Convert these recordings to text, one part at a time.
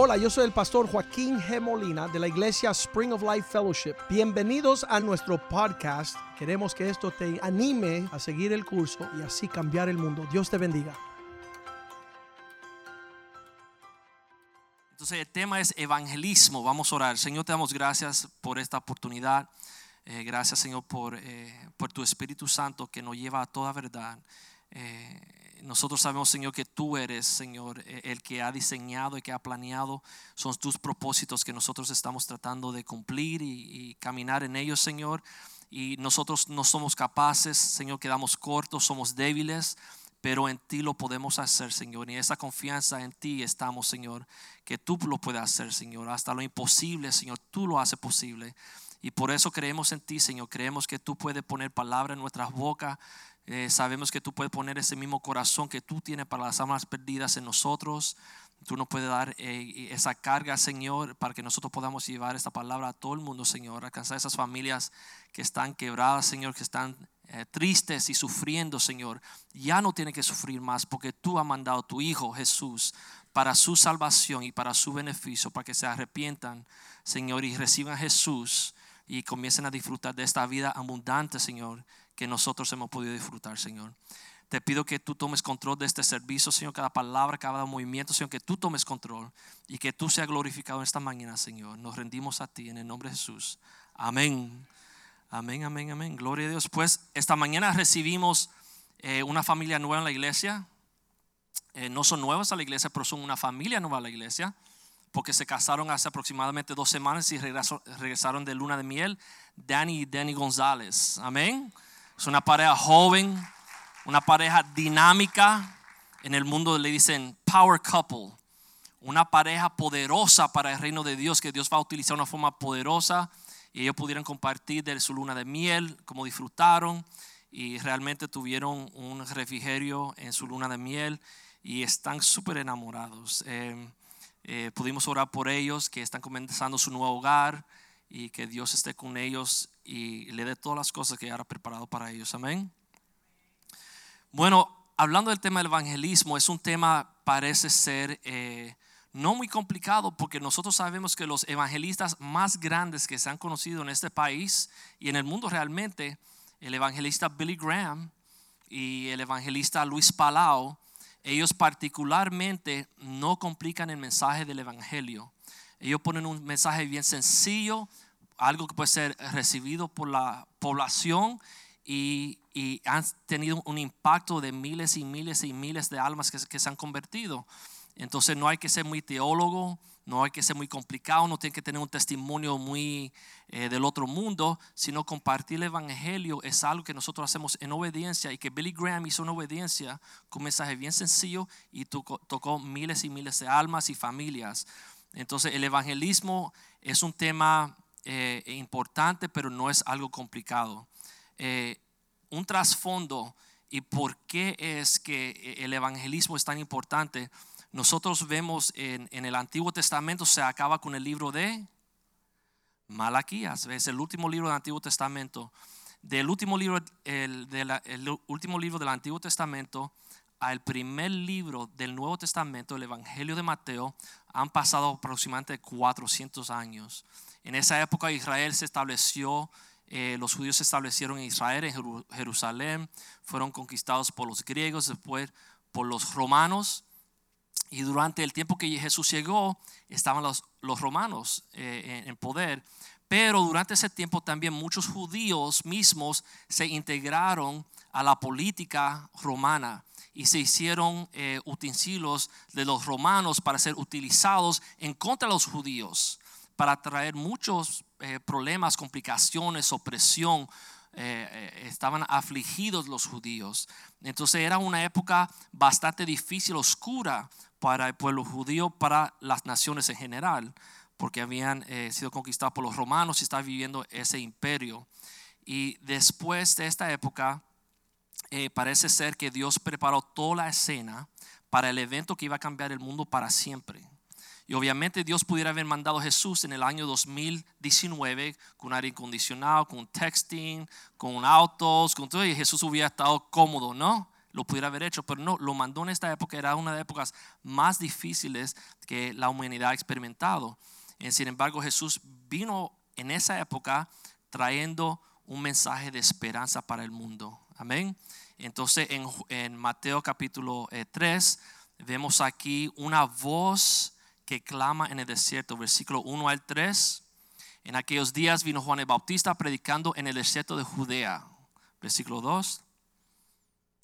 Hola, yo soy el pastor Joaquín G. Molina de la iglesia Spring of Life Fellowship. Bienvenidos a nuestro podcast. Queremos que esto te anime a seguir el curso y así cambiar el mundo. Dios te bendiga. Entonces el tema es evangelismo. Vamos a orar. Señor, te damos gracias por esta oportunidad. Eh, gracias, Señor, por, eh, por tu Espíritu Santo que nos lleva a toda verdad. Eh, nosotros sabemos, Señor, que tú eres, Señor, eh, el que ha diseñado y que ha planeado. Son tus propósitos que nosotros estamos tratando de cumplir y, y caminar en ellos, Señor. Y nosotros no somos capaces, Señor, quedamos cortos, somos débiles pero en ti lo podemos hacer, Señor. Y esa confianza en ti estamos, Señor, que tú lo puedes hacer, Señor. Hasta lo imposible, Señor, tú lo haces posible. Y por eso creemos en ti, Señor. Creemos que tú puedes poner palabra en nuestras bocas. Eh, sabemos que tú puedes poner ese mismo corazón que tú tienes para las almas perdidas en nosotros. Tú nos puedes dar eh, esa carga, Señor, para que nosotros podamos llevar esta palabra a todo el mundo, Señor. Alcanzar esas familias que están quebradas, Señor, que están eh, tristes y sufriendo, Señor. Ya no tienen que sufrir más porque tú has mandado a tu Hijo Jesús para su salvación y para su beneficio, para que se arrepientan, Señor, y reciban a Jesús y comiencen a disfrutar de esta vida abundante, Señor, que nosotros hemos podido disfrutar, Señor. Te pido que tú tomes control de este servicio, Señor, cada palabra, cada movimiento, Señor, que tú tomes control y que tú seas glorificado en esta mañana, Señor. Nos rendimos a ti en el nombre de Jesús. Amén. Amén, amén, amén. Gloria a Dios. Pues esta mañana recibimos eh, una familia nueva en la iglesia. Eh, no son nuevos a la iglesia, pero son una familia nueva a la iglesia, porque se casaron hace aproximadamente dos semanas y regresaron de luna de miel. Danny y Danny González. Amén. Es una pareja joven una pareja dinámica. En el mundo le dicen power couple. Una pareja poderosa para el reino de Dios, que Dios va a utilizar de una forma poderosa. Y ellos pudieron compartir de su luna de miel, como disfrutaron. Y realmente tuvieron un refrigerio en su luna de miel. Y están súper enamorados. Eh, eh, pudimos orar por ellos, que están comenzando su nuevo hogar. Y que Dios esté con ellos y le dé todas las cosas que ha preparado para ellos. Amén. Bueno, hablando del tema del evangelismo, es un tema, parece ser, eh, no muy complicado porque nosotros sabemos que los evangelistas más grandes que se han conocido en este país y en el mundo realmente, el evangelista Billy Graham y el evangelista Luis Palau, ellos particularmente no complican el mensaje del evangelio. Ellos ponen un mensaje bien sencillo, algo que puede ser recibido por la población y, han tenido un impacto de miles y miles y miles de almas que, se han convertido. Entonces no hay que ser muy teólogo, no hay que ser muy complicado, no tiene que tener un testimonio muy eh, del otro mundo, sino compartir el Evangelio es algo que nosotros hacemos en obediencia y que Billy Graham hizo en obediencia con un mensaje bien sencillo y tocó, tocó miles y miles de almas y familias. Entonces el evangelismo es un tema eh, importante, pero no es algo complicado. Eh, un trasfondo y por qué es que el evangelismo es tan importante. Nosotros vemos en, el Antiguo Testamento se acaba con el libro de Malaquías, es el último libro del Antiguo Testamento. Del último libro, el, el último libro del Antiguo Testamento al primer libro del Nuevo Testamento, el Evangelio de Mateo, han pasado aproximadamente 400 años. En esa época Israel se estableció eh, los judíos se establecieron en Israel, en Jerusalén, fueron conquistados por los griegos, después por los romanos. Y durante el tiempo que Jesús llegó, estaban los, romanos eh, en, poder. Pero durante ese tiempo también muchos judíos mismos se integraron a la política romana y se hicieron eh, utensilios de los romanos para ser utilizados en contra de los judíos para traer muchos eh, problemas, complicaciones, opresión. Eh, eh, estaban afligidos los judíos. Entonces era una época bastante difícil, oscura para el pueblo judío, para las naciones en general, porque habían sido conquistados por los romanos y estaban viviendo ese imperio. Y después de esta época, parece ser que Dios preparó toda la escena para el evento que iba a cambiar el mundo para siempre. Y obviamente Dios pudiera haber mandado a Jesús en el año 2019 con aire acondicionado, con texting, con autos, con todo, y Jesús hubiera estado cómodo, ¿no? lo pudiera haber hecho, pero no, lo mandó en esta época, era una de las épocas más difíciles que la humanidad ha experimentado. Y sin embargo, Jesús vino en esa época trayendo un mensaje de esperanza para el mundo. Amén. Entonces en, en Mateo capítulo 3 eh, vemos aquí una voz que clama en el desierto, versículo 1 al 3. En aquellos días vino Juan el Bautista predicando en el desierto de Judea, versículo 2,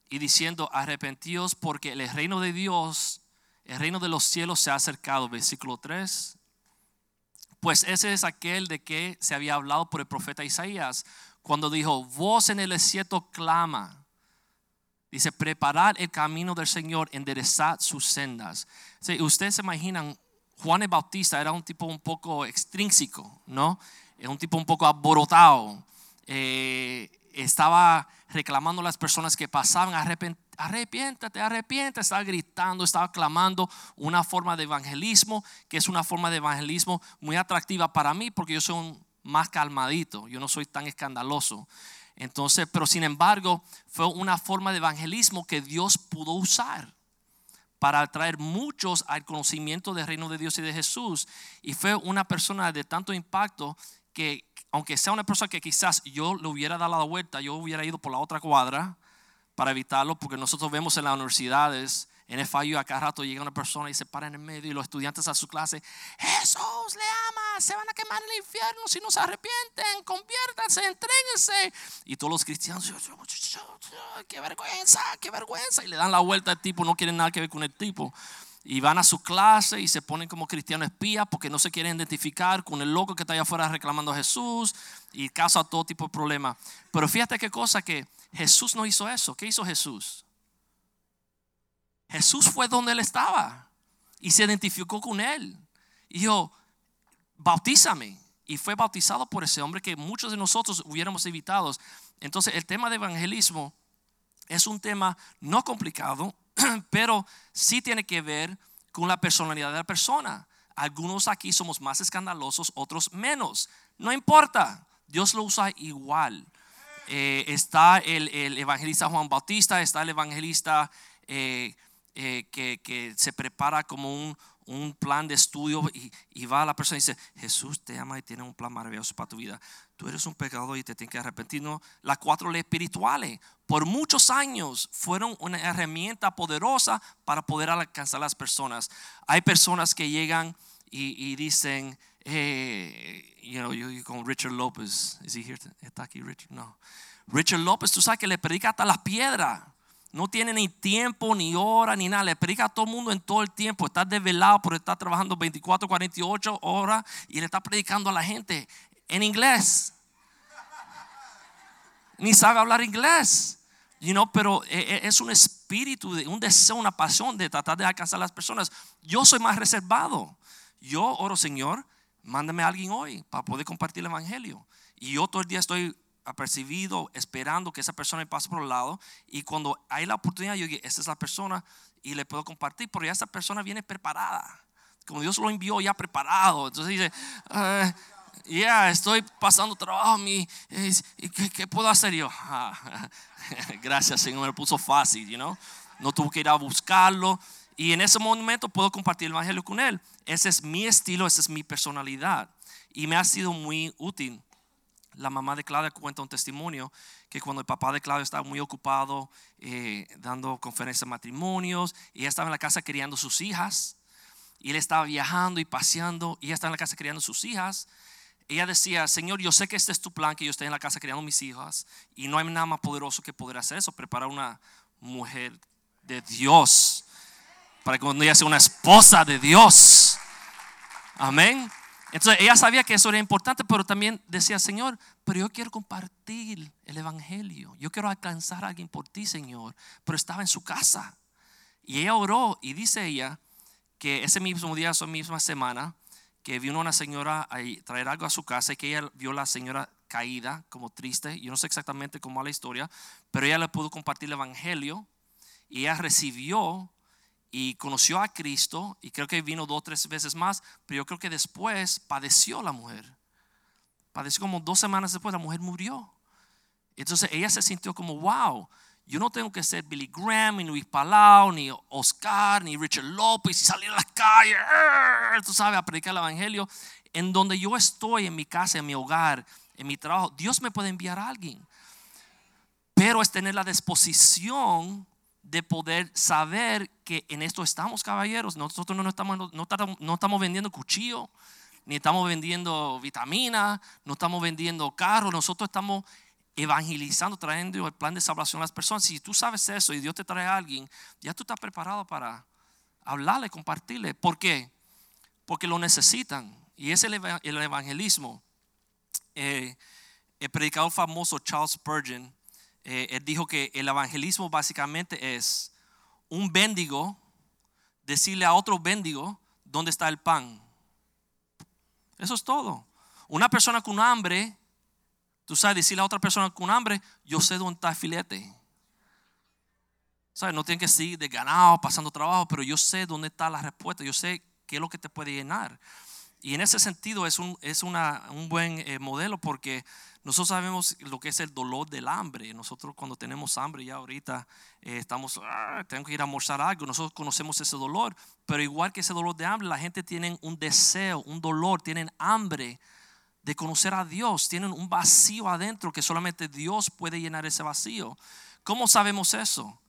y diciendo, arrepentíos porque el reino de Dios, el reino de los cielos se ha acercado, versículo 3. Pues ese es aquel de que se había hablado por el profeta Isaías, cuando dijo, voz en el desierto clama Dice, preparad el camino del Señor, enderezad sus sendas. ustedes se imaginan, Juan el Bautista era un tipo un poco extrínseco, ¿no? Era un tipo un poco aborotado. Eh, estaba reclamando a las personas que pasaban, arrepiéntate, arrepiéntate, estaba gritando, estaba clamando una forma de evangelismo, que es una forma de evangelismo muy atractiva para mí, porque yo soy más calmadito, yo no soy tan escandaloso. Entonces, pero sin embargo, fue una forma de evangelismo que Dios pudo usar para atraer muchos al conocimiento del reino de Dios y de Jesús. Y fue una persona de tanto impacto que, aunque sea una persona que quizás yo le hubiera dado la vuelta, yo hubiera ido por la otra cuadra para evitarlo, porque nosotros vemos en las universidades en FIU a cada rato llega una persona y se para en el medio y los estudiantes a su clase, Jesús le ama, se van a quemar en el infierno si no se arrepienten, conviértanse, entréguense. Y todos los cristianos, qué vergüenza, qué vergüenza. Y le dan la vuelta al tipo, no quieren nada que ver con el tipo. Y van a su clase y se ponen como cristianos espías porque no se quieren identificar con el loco que está allá afuera reclamando a Jesús y causa todo tipo de problemas. Pero fíjate qué cosa que Jesús no hizo eso. ¿Qué hizo Jesús? Jesús fue donde él estaba y se identificó con él. Y dijo, bautízame. Y fue bautizado por ese hombre que muchos de nosotros hubiéramos evitado. Entonces el tema de evangelismo es un tema no complicado, pero sí tiene que ver con la personalidad de la persona. Algunos aquí somos más escandalosos, otros menos. No importa, Dios lo usa igual. Eh, está el, evangelista Juan Bautista, está el evangelista eh, eh, que, se prepara como un, un plan de estudio y, va a la persona y dice, Jesús te ama y tiene un plan maravilloso para tu vida. Tú eres un pecador y te tienes que arrepentir. No, las cuatro leyes espirituales por muchos años fueron una herramienta poderosa para poder alcanzar a las personas. Hay personas que llegan y, dicen, hey, you know, yo, con Richard López, ¿is he here? ¿Está aquí Richard? No. Richard López, tú sabes que le predica hasta las piedras no tiene ni tiempo, ni hora, ni nada. Le predica a todo el mundo en todo el tiempo. Está desvelado por estar trabajando 24, 48 horas y le está predicando a la gente en inglés. Ni sabe hablar inglés. You know, pero e, e, es un espíritu, un deseo, una pasión de tratar de alcanzar a las personas. Yo soy más reservado. Yo oro, Señor, mándame a alguien hoy para poder compartir el evangelio. Y yo todo el día estoy apercibido, esperando que esa persona pase por el lado. Y cuando hay la oportunidad, yo digo, esta es la persona y le puedo compartir, ya esa persona viene preparada. Como Dios lo envió ya preparado. Entonces dice, uh, ya estoy pasando trabajo, mi, ¿qué, puedo hacer yo? gracias, Señor, me lo puso fácil, you know? No tuve que ir a buscarlo. Y en ese momento puedo compartir el evangelio con él. Ese es mi estilo, esa es mi personalidad. Y me ha sido muy útil la mamá de Claudia cuenta un testimonio que cuando el papá de Claudia estaba muy ocupado eh, dando conferencias de matrimonios, y ella estaba en la casa criando sus hijas, y él estaba viajando y paseando, y ella estaba en la casa criando sus hijas. Ella decía, Señor, yo sé que este es tu plan, que yo esté en la casa criando mis hijas, y no hay nada más poderoso que poder hacer eso, preparar una mujer de Dios, para que cuando ella sea una esposa de Dios. Amén. Entonces ella sabía que eso era importante, pero también decía, Señor, pero yo quiero compartir el Evangelio. Yo quiero alcanzar a alguien por ti, Señor. Pero estaba en su casa. Y ella oró y dice ella que ese mismo día, esa misma semana, que vino una señora a traer algo a su casa y que ella vio a la señora caída, como triste. Yo no sé exactamente cómo va la historia, pero ella le pudo compartir el Evangelio y ella recibió y conoció a Cristo y creo que vino dos o tres veces más, pero yo creo que después padeció la mujer. Padeció como dos semanas después, la mujer murió. Entonces ella se sintió como, wow, Yo no tengo que ser Billy Graham, ni Luis Palau, ni Oscar, ni Richard López y salir a las calles, tú sabes, a predicar el Evangelio. En donde yo estoy, en mi casa, en mi hogar, en mi trabajo, Dios me puede enviar a alguien. Pero es tener la disposición de poder saber que en esto estamos, caballeros. Nosotros no estamos, no, estamos vendiendo cuchillo, ni estamos vendiendo vitamina, no estamos vendiendo carros. Nosotros estamos evangelizando, trayendo el plan de salvación a las personas. Si tú sabes eso y Dios te trae a alguien, ya tú estás preparado para hablarle, compartirle. ¿Por qué? Porque lo necesitan. Y es el, evangelismo. Eh, el predicador famoso Charles Spurgeon eh, él dijo que el evangelismo básicamente es un bendigo decirle a otro bendigo dónde está el pan. Eso es todo. Una persona con hambre, tú sabes decirle a otra persona con hambre, yo sé dónde está el filete. ¿Sabes? No tiene que seguir de ganado, pasando trabajo, pero yo sé dónde está la respuesta, yo sé qué es lo que te puede llenar. Y en ese sentido es un, es una, un buen eh, modelo porque nosotros sabemos lo que es el dolor del hambre. Nosotros cuando tenemos hambre ya ahorita eh, estamos, ah, tengo que ir a almorzar algo. Nosotros conocemos ese dolor. Pero igual que ese dolor de hambre, la gente tiene un deseo, un dolor, tienen hambre de conocer a Dios. Tienen un vacío adentro que solamente Dios puede llenar ese vacío. ¿Cómo sabemos eso?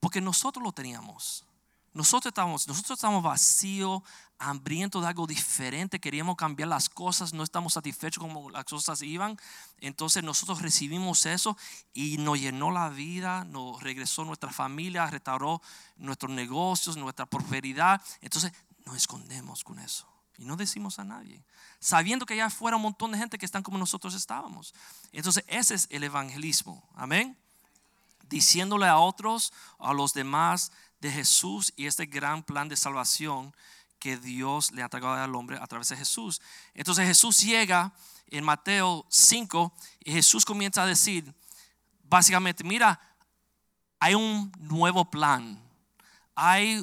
Porque nosotros lo teníamos. Nosotros estamos, nosotros estamos vacíos, hambrientos de algo diferente, queríamos cambiar las cosas, no estamos satisfechos como las cosas iban. Entonces nosotros recibimos eso y nos llenó la vida, nos regresó nuestra familia, restauró nuestros negocios, nuestra prosperidad. Entonces nos escondemos con eso y no decimos a nadie, sabiendo que ya fuera un montón de gente que están como nosotros estábamos. Entonces ese es el evangelismo, amén. Diciéndole a otros, a los demás, de Jesús y este gran plan de salvación que Dios le ha entregado al hombre a través de Jesús. Entonces Jesús llega en Mateo 5 y Jesús comienza a decir, básicamente, mira, hay un nuevo plan, hay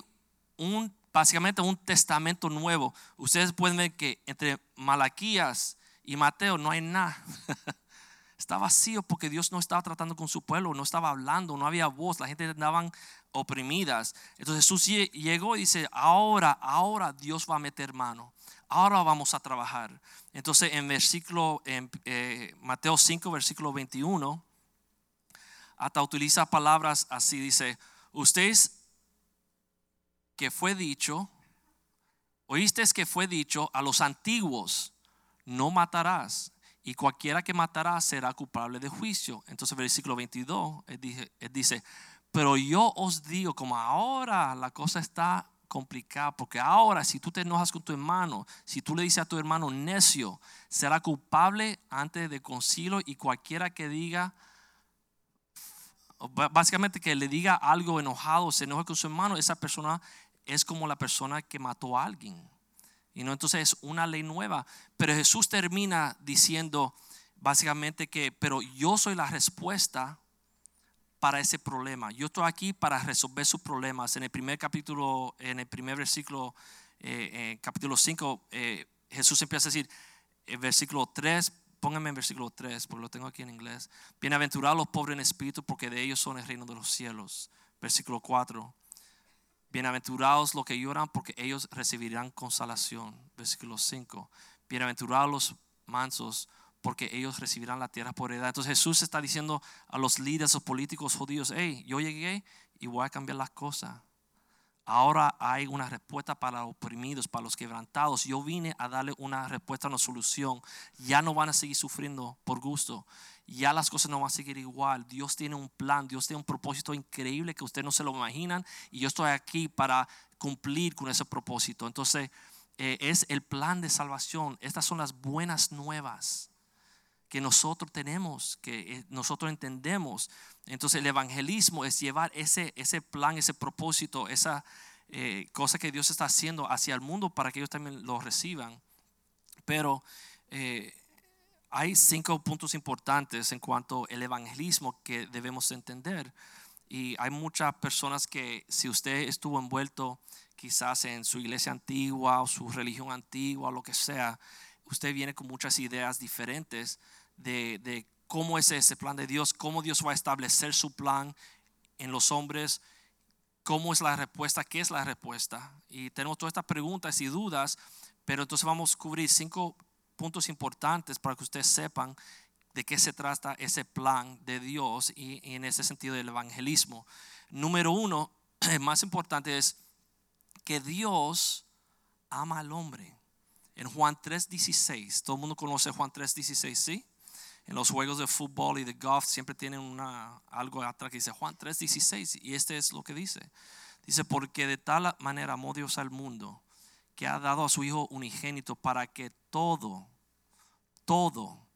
un, básicamente un testamento nuevo. Ustedes pueden ver que entre Malaquías y Mateo no hay nada. Está vacío porque Dios no estaba tratando con su pueblo, no estaba hablando, no había voz, la gente andaban oprimidas. Entonces Jesús llegó y dice, ahora, ahora Dios va a meter mano, ahora vamos a trabajar. Entonces en versículo, en eh, Mateo 5, versículo 21, hasta utiliza palabras así, dice, ustedes que fue dicho, oíste que fue dicho a los antiguos, no matarás. Y cualquiera que matará será culpable de juicio. Entonces, versículo 22, él dice pero yo os digo, como ahora la cosa está complicada, porque ahora si tú te enojas con tu hermano, si tú le dices a tu hermano necio, será culpable antes de concilio y cualquiera que diga, básicamente que le diga algo enojado, se enoja con su hermano, esa persona es como la persona que mató a alguien. Y no, entonces es una ley nueva. Pero Jesús termina diciendo básicamente que, pero yo soy la respuesta para ese problema. Yo estoy aquí para resolver sus problemas. En el primer capítulo, en el primer versículo, eh, capítulo 5, eh, Jesús empieza a decir, el versículo 3, pónganme en versículo 3, porque lo tengo aquí en inglés. Bienaventurados los pobres en espíritu, porque de ellos son el reino de los cielos. Versículo 4. Bienaventurados los que lloran, porque ellos recibirán consolación. Versículo 5. Bienaventurados los mansos, porque ellos recibirán la tierra por heredad. Entonces Jesús está diciendo a los líderes o políticos judíos, hey, yo llegué y voy a cambiar las cosas. Ahora hay una respuesta para los oprimidos, para los quebrantados. Yo vine a darle una respuesta, una solución. Ya no van a seguir sufriendo por gusto. Ya las cosas no van a seguir igual. Dios tiene un plan, Dios tiene un propósito increíble que ustedes no se lo imaginan. Y yo estoy aquí para cumplir con ese propósito. Entonces, eh, es el plan de salvación. Estas son las buenas nuevas que nosotros tenemos, que eh, nosotros entendemos. Entonces el evangelismo es llevar ese, ese plan, ese propósito, esa eh, cosa que Dios está haciendo hacia el mundo para que ellos también lo reciban. Pero hay cinco puntos importantes en cuanto al evangelismo que debemos entender. Y hay muchas personas que si usted estuvo envuelto quizás en su iglesia antigua o su religión antigua, o lo que sea, usted viene con muchas ideas diferentes de, cómo es ese plan de Dios, cómo Dios va a establecer su plan en los hombres, cómo es la respuesta, qué es la respuesta. Y tenemos todas estas preguntas y dudas, pero entonces vamos a cubrir cinco puntos importantes para que ustedes sepan de qué se trata ese plan de Dios y, en ese sentido del evangelismo. Número uno, el más importante es que Dios ama al hombre. En Juan 3:16, todo el mundo conoce Juan 3:16, ¿sí? En los juegos de fútbol y de golf siempre tienen una, algo atrás que dice Juan 3:16 y este es lo que dice. Dice, porque de tal manera amó Dios al mundo que ha dado a su Hijo unigénito para que todo, todo,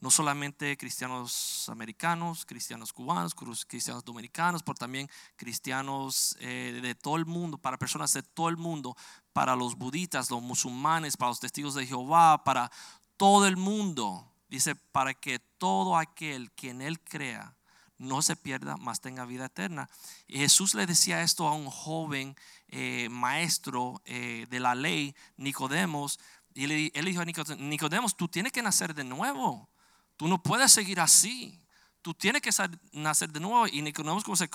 no solamente cristianos americanos, cristianos cubanos, cristianos dominicanos, pero también cristianos eh, de todo el mundo, para personas de todo el mundo, para los budistas, los musulmanes, para los testigos de Jehová, para todo el mundo. Dice, para que todo aquel que en él crea no se pierda, mas tenga vida eterna. Y Jesús le decía esto a un joven eh, maestro eh, de la ley, Nicodemos, y él, él dijo a Nicodemos, tú tienes que nacer de nuevo. Tú no puedes seguir así. Tú tienes que nacer de nuevo. Y Nicodemos como se,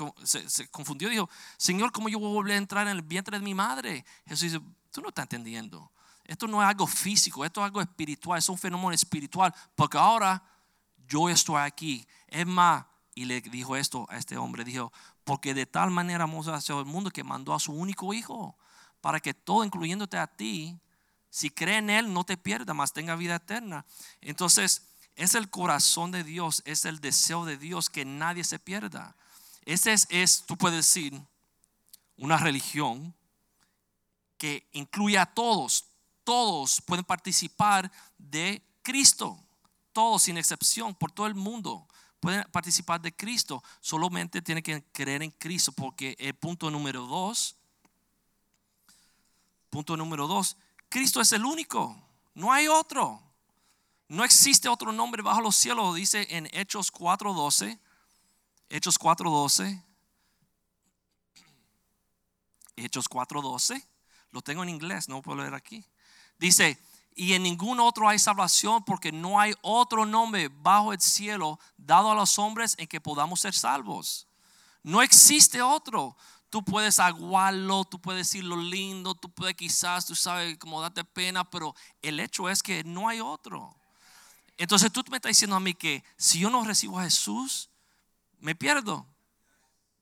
se, confundió, dijo, Señor, ¿cómo yo voy a volver a entrar en el vientre de mi madre? Jesús dice, tú no estás entendiendo. Esto no es algo físico, esto es algo espiritual, es un fenómeno espiritual. Porque ahora yo estoy aquí. Es más, y le dijo esto a este hombre, dijo, porque de tal manera amó a el mundo que mandó a su único hijo, para que todo, incluyéndote a ti, si cree en él, no te pierda, más tenga vida eterna. Entonces, es el corazón de Dios, es el deseo de Dios que nadie se pierda. Ese es, es tú puedes decir, una religión que incluye a todos. Todos pueden participar de Cristo. Todos sin excepción, por todo el mundo pueden participar de Cristo. Solamente tienen que creer en Cristo porque el punto número dos, punto número dos, Cristo es el único, no hay otro. No existe otro nombre bajo los cielos, dice en Hechos 4.12. Hechos 4.12. Hechos 4.12. Lo tengo en inglés, no puedo leer aquí. Dice, y en ningún otro hay salvación porque no hay otro nombre bajo el cielo dado a los hombres en que podamos ser salvos. No existe otro. Tú puedes aguarlo, tú puedes decirlo lindo, tú puedes quizás, tú sabes, como darte pena, pero el hecho es que no hay otro. Entonces tú me estás diciendo a mí que si yo no recibo a Jesús, me pierdo.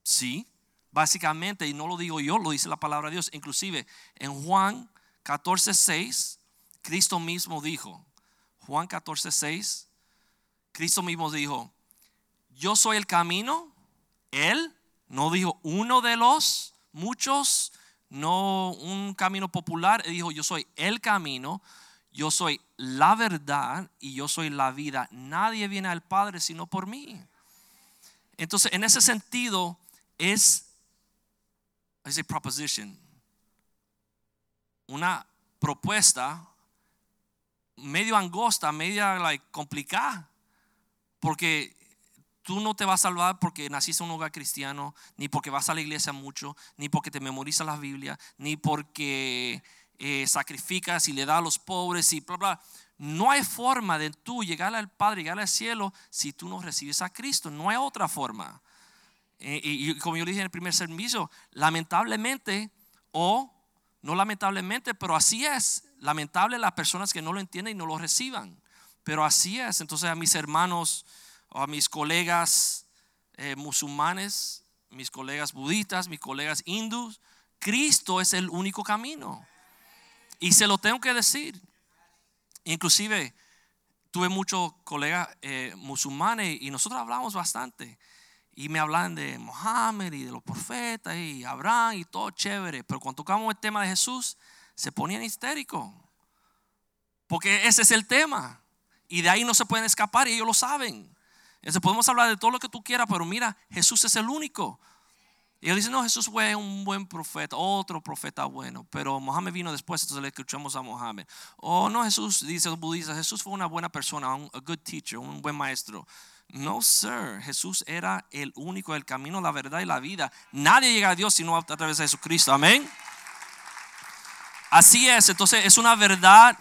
Sí, básicamente, y no lo digo yo, lo dice la palabra de Dios. Inclusive en Juan 14, 6, Cristo mismo dijo, Juan 14, 6, Cristo mismo dijo, yo soy el camino, Él, no dijo uno de los muchos, no un camino popular, Él dijo, yo soy el camino, yo soy la verdad y yo soy la vida. Nadie viene al Padre sino por mí. Entonces, en ese sentido, es, es proposition, una propuesta medio angosta, media complicada, porque tú no te vas a salvar porque naciste en un hogar cristiano, ni porque vas a la iglesia mucho, ni porque te memorizas la Biblia, ni porque eh, sacrificas y le das a los pobres y bla, bla. No hay forma de tú llegar al Padre, llegar al cielo si tú no recibes a Cristo. No hay otra forma. Eh, y, como yo dije en el primer servicio, lamentablemente, o no lamentablemente, pero así es. Lamentable las personas que no lo entienden y no lo reciban. Pero así es. Entonces a mis hermanos, a mis colegas eh, musulmanes, mis colegas budistas, mis colegas hindús, Cristo es el único camino. Y se lo tengo que decir. Inclusive tuve muchos colegas eh, musulmanes y nosotros hablamos bastante. Y me hablan de Mohammed y de los profetas y Abraham y todo chévere. Pero cuando tocamos el tema de Jesús, se ponían histéricos. Porque ese es el tema. Y de ahí no se pueden escapar y ellos lo saben. Entonces podemos hablar de todo lo que tú quieras, pero mira, Jesús es el único. Y ellos dicen, no, Jesús fue un buen profeta, otro profeta bueno, pero Mohammed vino después, entonces le escuchamos a Mohammed. O no, Jesús, dice los budistas, Jesús fue una buena persona, un a good teacher, un buen maestro. No, sir, Jesús era el único, el camino, la verdad y la vida. Nadie llega a Dios sino a través de Jesucristo, amén. Así es, entonces es una verdad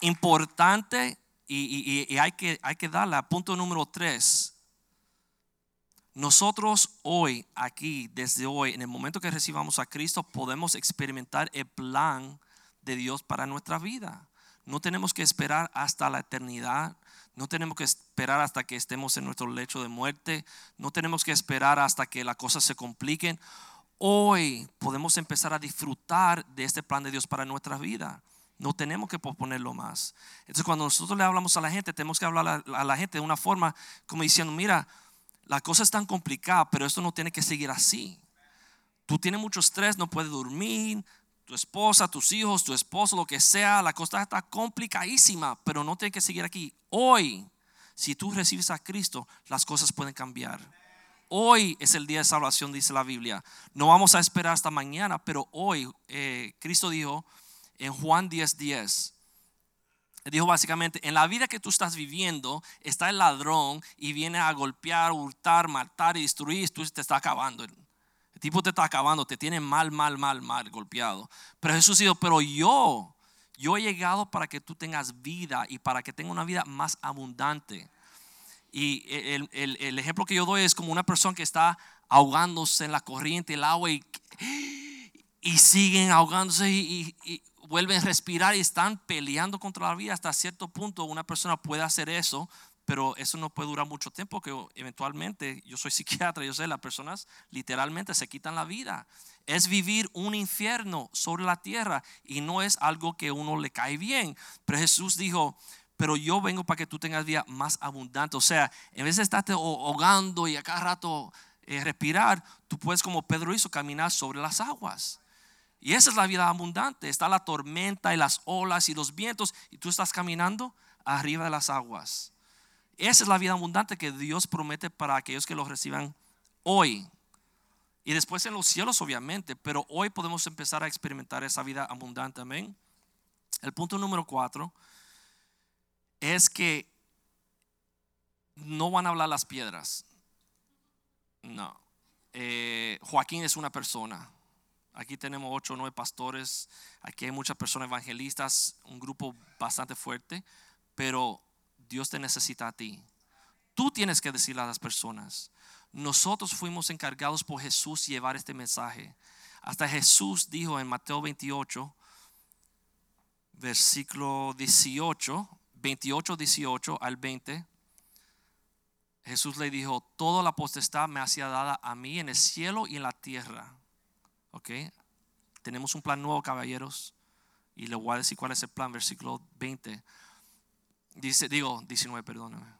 importante y, hay, que, hay que darla. Punto número tres Nosotros hoy, aquí, desde hoy, en el momento que recibamos a Cristo, podemos experimentar el plan de Dios para nuestra vida. No tenemos que esperar hasta la eternidad. No tenemos que esperar hasta que estemos en nuestro lecho de muerte. No tenemos que esperar hasta que las cosas se compliquen. Hoy podemos empezar a disfrutar de este plan de Dios para nuestra vida. No tenemos que posponerlo más. Entonces cuando nosotros le hablamos a la gente, tenemos que hablar a la gente de una forma como diciendo, mira, la cosa es tan complicada, pero esto no tiene que seguir así. Tú tienes mucho estrés, no puedes dormir, tu esposa, tus hijos, tu esposo, lo que sea, la cosa está complicadísima, pero no tiene que seguir aquí. Hoy, si tú recibes a Cristo, las cosas pueden cambiar. Hoy es el día de salvación, dice la Biblia. No vamos a esperar hasta mañana, pero hoy eh, Cristo dijo en Juan 10:10, 10, dijo básicamente, en la vida que tú estás viviendo está el ladrón y viene a golpear, hurtar, matar y destruir, tú te está acabando. El tipo te está acabando, te tiene mal, mal, mal, mal golpeado. Pero Jesús dijo, pero yo, yo he llegado para que tú tengas vida y para que tenga una vida más abundante. Y el, el, ejemplo que yo doy es como una persona que está ahogándose en la corriente, el agua y, y siguen ahogándose y, y, vuelven a respirar y están peleando contra la vida hasta cierto punto. Una persona puede hacer eso, pero eso no puede durar mucho tiempo, que eventualmente, yo soy psiquiatra, yo sé, las personas literalmente se quitan la vida. Es vivir un infierno sobre la tierra y no es algo que uno le cae bien. Pero Jesús dijo, pero yo vengo para que tú tengas vida más abundante. O sea, en vez de estarte ahogando y a cada rato eh, respirar, tú puedes, como Pedro hizo, caminar sobre las aguas. Y esa es la vida abundante. Está la tormenta y las olas y los vientos y tú estás caminando arriba de las aguas. Esa es la vida abundante que Dios promete para aquellos que lo reciban hoy. Y después en los cielos, obviamente, pero hoy podemos empezar a experimentar esa vida abundante. Amén. El punto número cuatro es que no van a hablar las piedras. No. Eh, Joaquín es una persona. Aquí tenemos ocho o nueve pastores. Aquí hay muchas personas evangelistas, un grupo bastante fuerte. Pero Dios te necesita a ti. Tú tienes que decirle a las personas. Nosotros fuimos encargados por Jesús llevar este mensaje. Hasta Jesús dijo en Mateo 28, versículo 18, 28, 18 al 20. Jesús le dijo, toda la potestad me ha dada a mí en el cielo y en la tierra. ¿Ok? Tenemos un plan nuevo, caballeros. Y le voy a decir cuál es el plan, versículo 20. Dice, digo, 19, perdóname.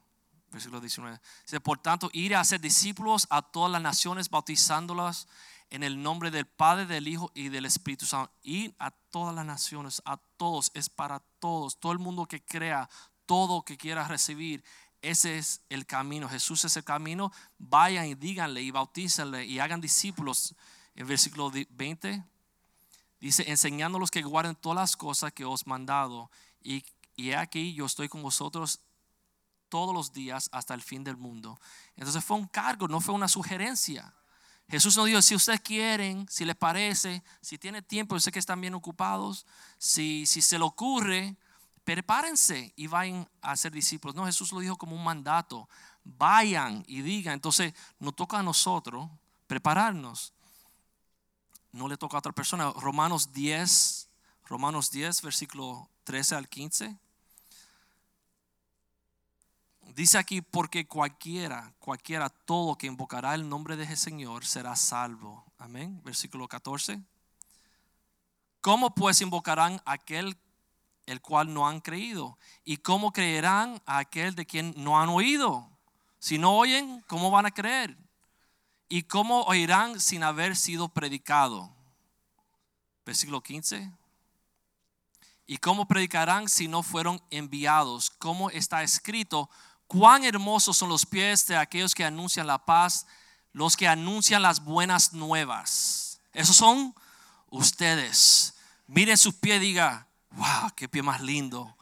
Versículo 19. Dice, por tanto, ir a hacer discípulos a todas las naciones, bautizándolas en el nombre del Padre, del Hijo y del Espíritu Santo. Ir a todas las naciones, a todos, es para todos. Todo el mundo que crea, todo que quiera recibir. Ese es el camino. Jesús es el camino. Vayan y díganle y bautícenle y hagan discípulos en versículo 20, dice, enseñándolos que guarden todas las cosas que os he mandado. Y, y aquí yo estoy con vosotros todos los días hasta el fin del mundo. Entonces fue un cargo, no fue una sugerencia. Jesús nos dijo, si ustedes quieren, si les parece, si tienen tiempo, yo sé que están bien ocupados, si, si se le ocurre, prepárense y vayan a ser discípulos. No, Jesús lo dijo como un mandato. Vayan y digan. Entonces nos toca a nosotros prepararnos no le toca a otra persona. Romanos 10, Romanos 10, versículo 13 al 15. Dice aquí, porque cualquiera, cualquiera, todo que invocará el nombre de ese Señor será salvo. Amén. Versículo 14. ¿Cómo pues invocarán a aquel el cual no han creído? ¿Y cómo creerán a aquel de quien no han oído? Si no oyen, ¿cómo van a creer? ¿Y cómo oirán sin haber sido predicado? Versículo 15. ¿Y cómo predicarán si no fueron enviados? Como está escrito, cuán hermosos son los pies de aquellos que anuncian la paz, los que anuncian las buenas nuevas. Esos son ustedes. Miren sus pies y diga, wow, qué pie más lindo,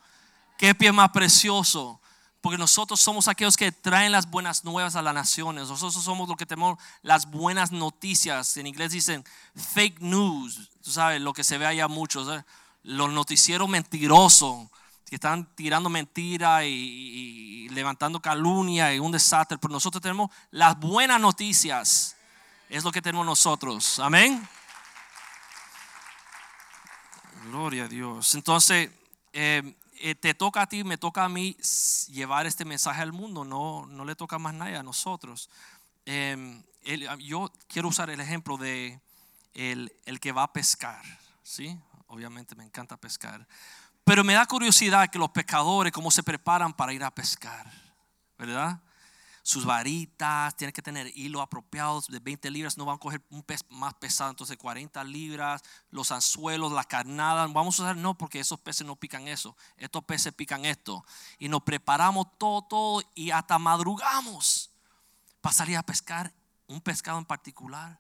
qué pie más precioso. Porque nosotros somos aquellos que traen las buenas nuevas a las naciones. Nosotros somos los que tenemos las buenas noticias. En inglés dicen fake news. Tú sabes, lo que se ve allá mucho. Los noticieros mentirosos. Que están tirando mentira y, y levantando calumnia y un desastre, pero nosotros tenemos las buenas noticias. Es lo que tenemos nosotros. Amén. Gloria a Dios. Entonces, eh, eh, te toca a ti, me toca a mí llevar este mensaje al mundo, no, no le toca más nadie a nosotros. Em, yo quiero usar el ejemplo de el, el, que va a pescar, ¿sí? Obviamente me encanta pescar, pero me da curiosidad que los pescadores, cómo se preparan para ir a pescar, ¿verdad? sus varitas, tienen que tener hilo apropiado de 20 libras, no van a coger un pez más pesado, entonces 40 libras, los anzuelos, la carnada, vamos a usar, no, porque esos peces no pican eso, estos peces pican esto. Y nos preparamos todo, todo y hasta madrugamos para salir a pescar un pescado en particular.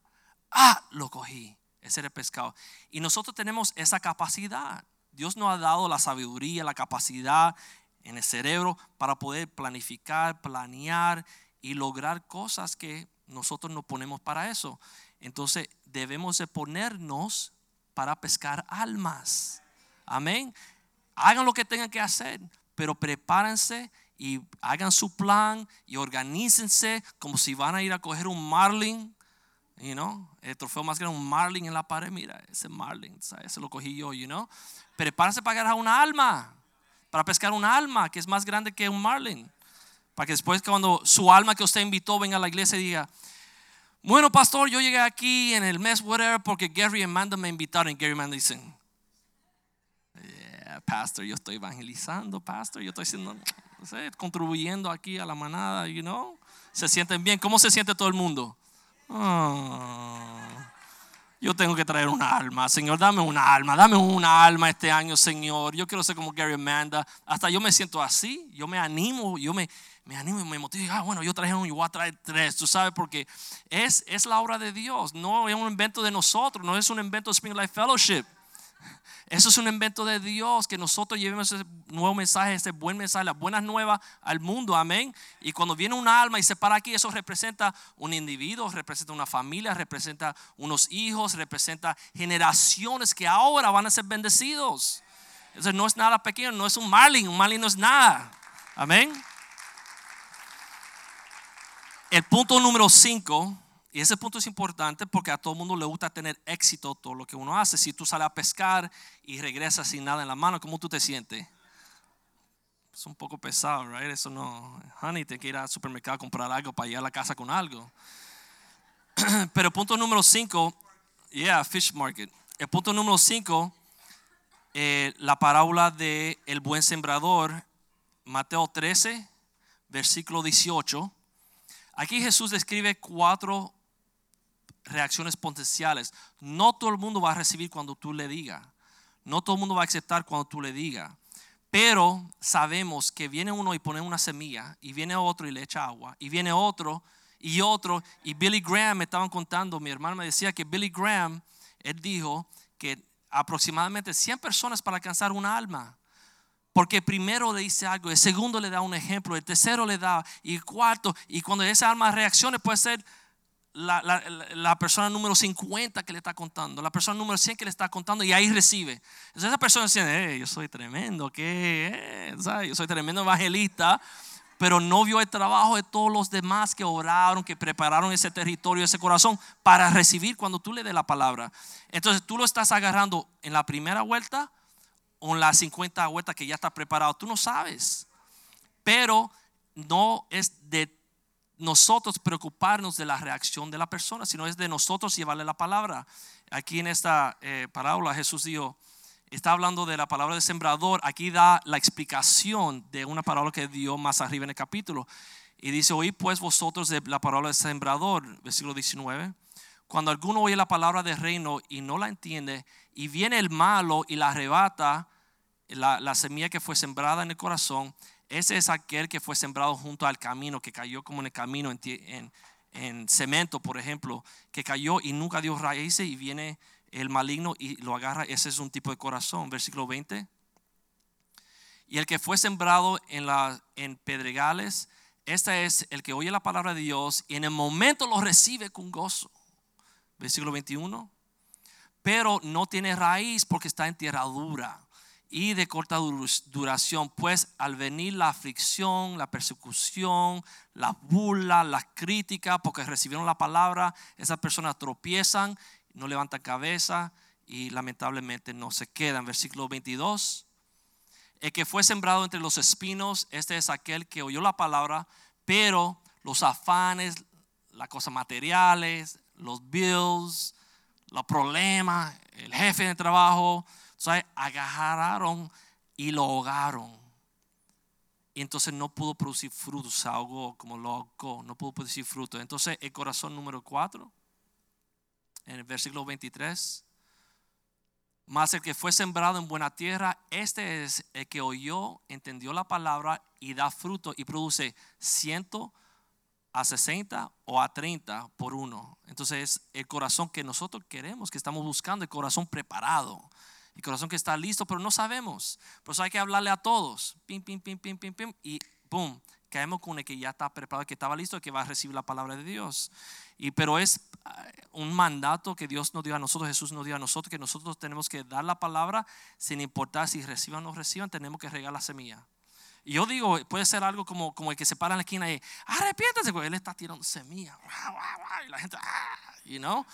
Ah, lo cogí, ese era el pescado. Y nosotros tenemos esa capacidad. Dios nos ha dado la sabiduría, la capacidad, en el cerebro para poder planificar, planear y lograr cosas que nosotros nos ponemos para eso. Entonces debemos de ponernos para pescar almas. Amén. Hagan lo que tengan que hacer, pero prepárense y hagan su plan y organícense como si van a ir a coger un marlin. You know, el trofeo más grande, un marlin en la pared. Mira, ese marlin, ese lo cogí yo, you know. Prepárense para agarrar una alma para pescar un alma que es más grande que un marlin. Para que después cuando su alma que usted invitó venga a la iglesia y diga, bueno pastor, yo llegué aquí en el mes whatever porque Gary y Amanda me invitaron. Y Gary y Amanda dicen, yeah, pastor, yo estoy evangelizando, pastor, yo estoy siendo, contribuyendo aquí a la manada, you know. Se sienten bien. ¿Cómo se siente todo el mundo? Oh yo tengo que traer una alma. Señor, dame una alma, dame una alma este año, Señor. Yo quiero ser como Gary Amanda. Hasta yo me siento así, yo me animo, yo me, me animo y me motivo. Ah, bueno, yo traje uno, yo voy a traer tres, tú sabes, porque es, es la obra de Dios, no es un invento de nosotros, no es un invento de Spring Life Fellowship. Eso es un invento de Dios, que nosotros llevemos ese nuevo mensaje, ese buen mensaje, las buenas nuevas al mundo, amén. Y cuando viene un alma y se para aquí, eso representa un individuo, representa una familia, representa unos hijos, representa generaciones que ahora van a ser bendecidos. Eso no es nada pequeño, no es un marlin, un marlin no es nada, amén. El punto número 5 y ese punto es importante porque a todo el mundo le gusta tener éxito todo lo que uno hace. Si tú sales a pescar y regresas sin nada en la mano, ¿cómo tú te sientes? Es un poco pesado, right? Eso no, honey, te que ir al supermercado a comprar algo para ir a la casa con algo. Pero punto número 5, yeah, fish market. El punto número 5, eh, la parábola de el buen sembrador, Mateo 13, versículo 18. Aquí Jesús describe cuatro reacciones potenciales. No todo el mundo va a recibir cuando tú le digas. No todo el mundo va a aceptar cuando tú le digas. Pero sabemos que viene uno y pone una semilla, y viene otro y le echa agua, y viene otro y otro. Y Billy Graham me estaban contando, mi hermano me decía que Billy Graham, él dijo que aproximadamente 100 personas para alcanzar una alma. Porque primero le dice algo, el segundo le da un ejemplo, el tercero le da, y cuarto, y cuando esa alma reaccione puede ser la, la, la, persona número 50 que le está contando, la persona número 100 que le está contando y ahí recibe. Entonces esa persona dice, yo soy tremendo, ¿qué? Yo soy tremendo evangelista, pero no vio el trabajo de todos los demás que oraron, que prepararon ese territorio, ese corazón para recibir cuando tú le des la palabra. Entonces tú lo estás agarrando en la primera vuelta o en la 50 vueltas que ya está preparado, tú no sabes. Pero no es de nosotros preocuparnos de la reacción de la persona, sino es de nosotros llevarle la palabra. Aquí en esta eh, parábola Jesús dijo, está hablando de la palabra de sembrador, aquí da la explicación de una palabra que dio más arriba en el capítulo. Y dice, oí pues vosotros de la palabra de sembrador, versículo 19. Cuando alguno oye la palabra del reino y no la entiende, y viene el malo y la arrebata, la semilla que fue sembrada en el corazón, ese es aquel que fue sembrado junto al camino, que cayó como en el camino, en, en, cemento, por ejemplo, que cayó y nunca dio raíces y viene el maligno y lo agarra. Ese es un tipo de corazón. Versículo 20. Y el que fue sembrado en, la, en pedregales, este es el que oye la palabra de Dios y en el momento lo recibe con gozo. Versículo 21. Pero no tiene raíz porque está en tierra dura y de corta duración, pues al venir la aflicción, la persecución, la burla, la crítica, porque recibieron la palabra, esas personas tropiezan, no levantan cabeza y lamentablemente no se quedan. Versículo 22. El que fue sembrado entre los espinos, este es aquel que oyó la palabra, pero los afanes, las cosas materiales, los bills, los problemas, el jefe de trabajo, ¿sabes? agarraron y lo ahogaron. Y entonces no pudo producir frutos, se ahogó como loco, no pudo producir frutos. Entonces el corazón número 4, en el versículo 23, más el que fue sembrado en buena tierra, este es el que oyó, entendió la palabra y da fruto y produce ciento a 60 o a 30 por uno. Entonces el corazón que nosotros queremos, que estamos buscando, el corazón preparado, corazón que está listo, pero no sabemos. Por eso hay que hablarle a todos. Pim, pim, pim, pim, pim, pim. Y boom, caemos con el que ya está preparado, que estaba listo, que va a recibir la palabra de Dios. Y pero es eh, un mandato que Dios nos dio a nosotros, Jesús nos dio a nosotros, que nosotros tenemos que dar la palabra sin importar si reciban o no reciban, tenemos que regar la semilla. Y yo digo, puede ser algo como, como el que se para en la esquina y arrepiéntase, porque él está tirando semilla. Y la gente, ah", you know.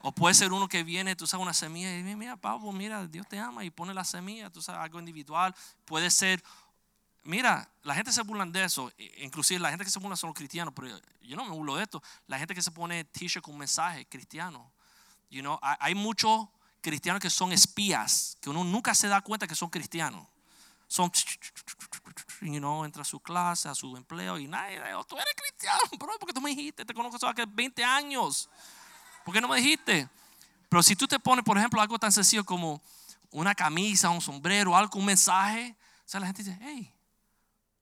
O puede ser uno que viene, tú sabes, una semilla y mira, Pablo, mira, Dios te ama y pone la semilla, tú sabes, algo individual. Puede ser Mira, la gente se burla de eso. E, inclusive la gente que se burla son los cristianos, pero yo no me burlo de esto. La gente que se pone t-shirt con mensaje cristiano. You know, hay muchos cristianos que son espías, que uno nunca se da cuenta que son cristianos. Son, you know, entra a su clase, a su empleo y nadie, tú eres cristiano, bro, porque tú me dijiste, te conozco hace 20 años. ¿Por qué no me dijiste? Pero si tú te pones, por ejemplo, algo tan sencillo como una camisa, un sombrero, algo, un mensaje, o sea, la gente dice, hey,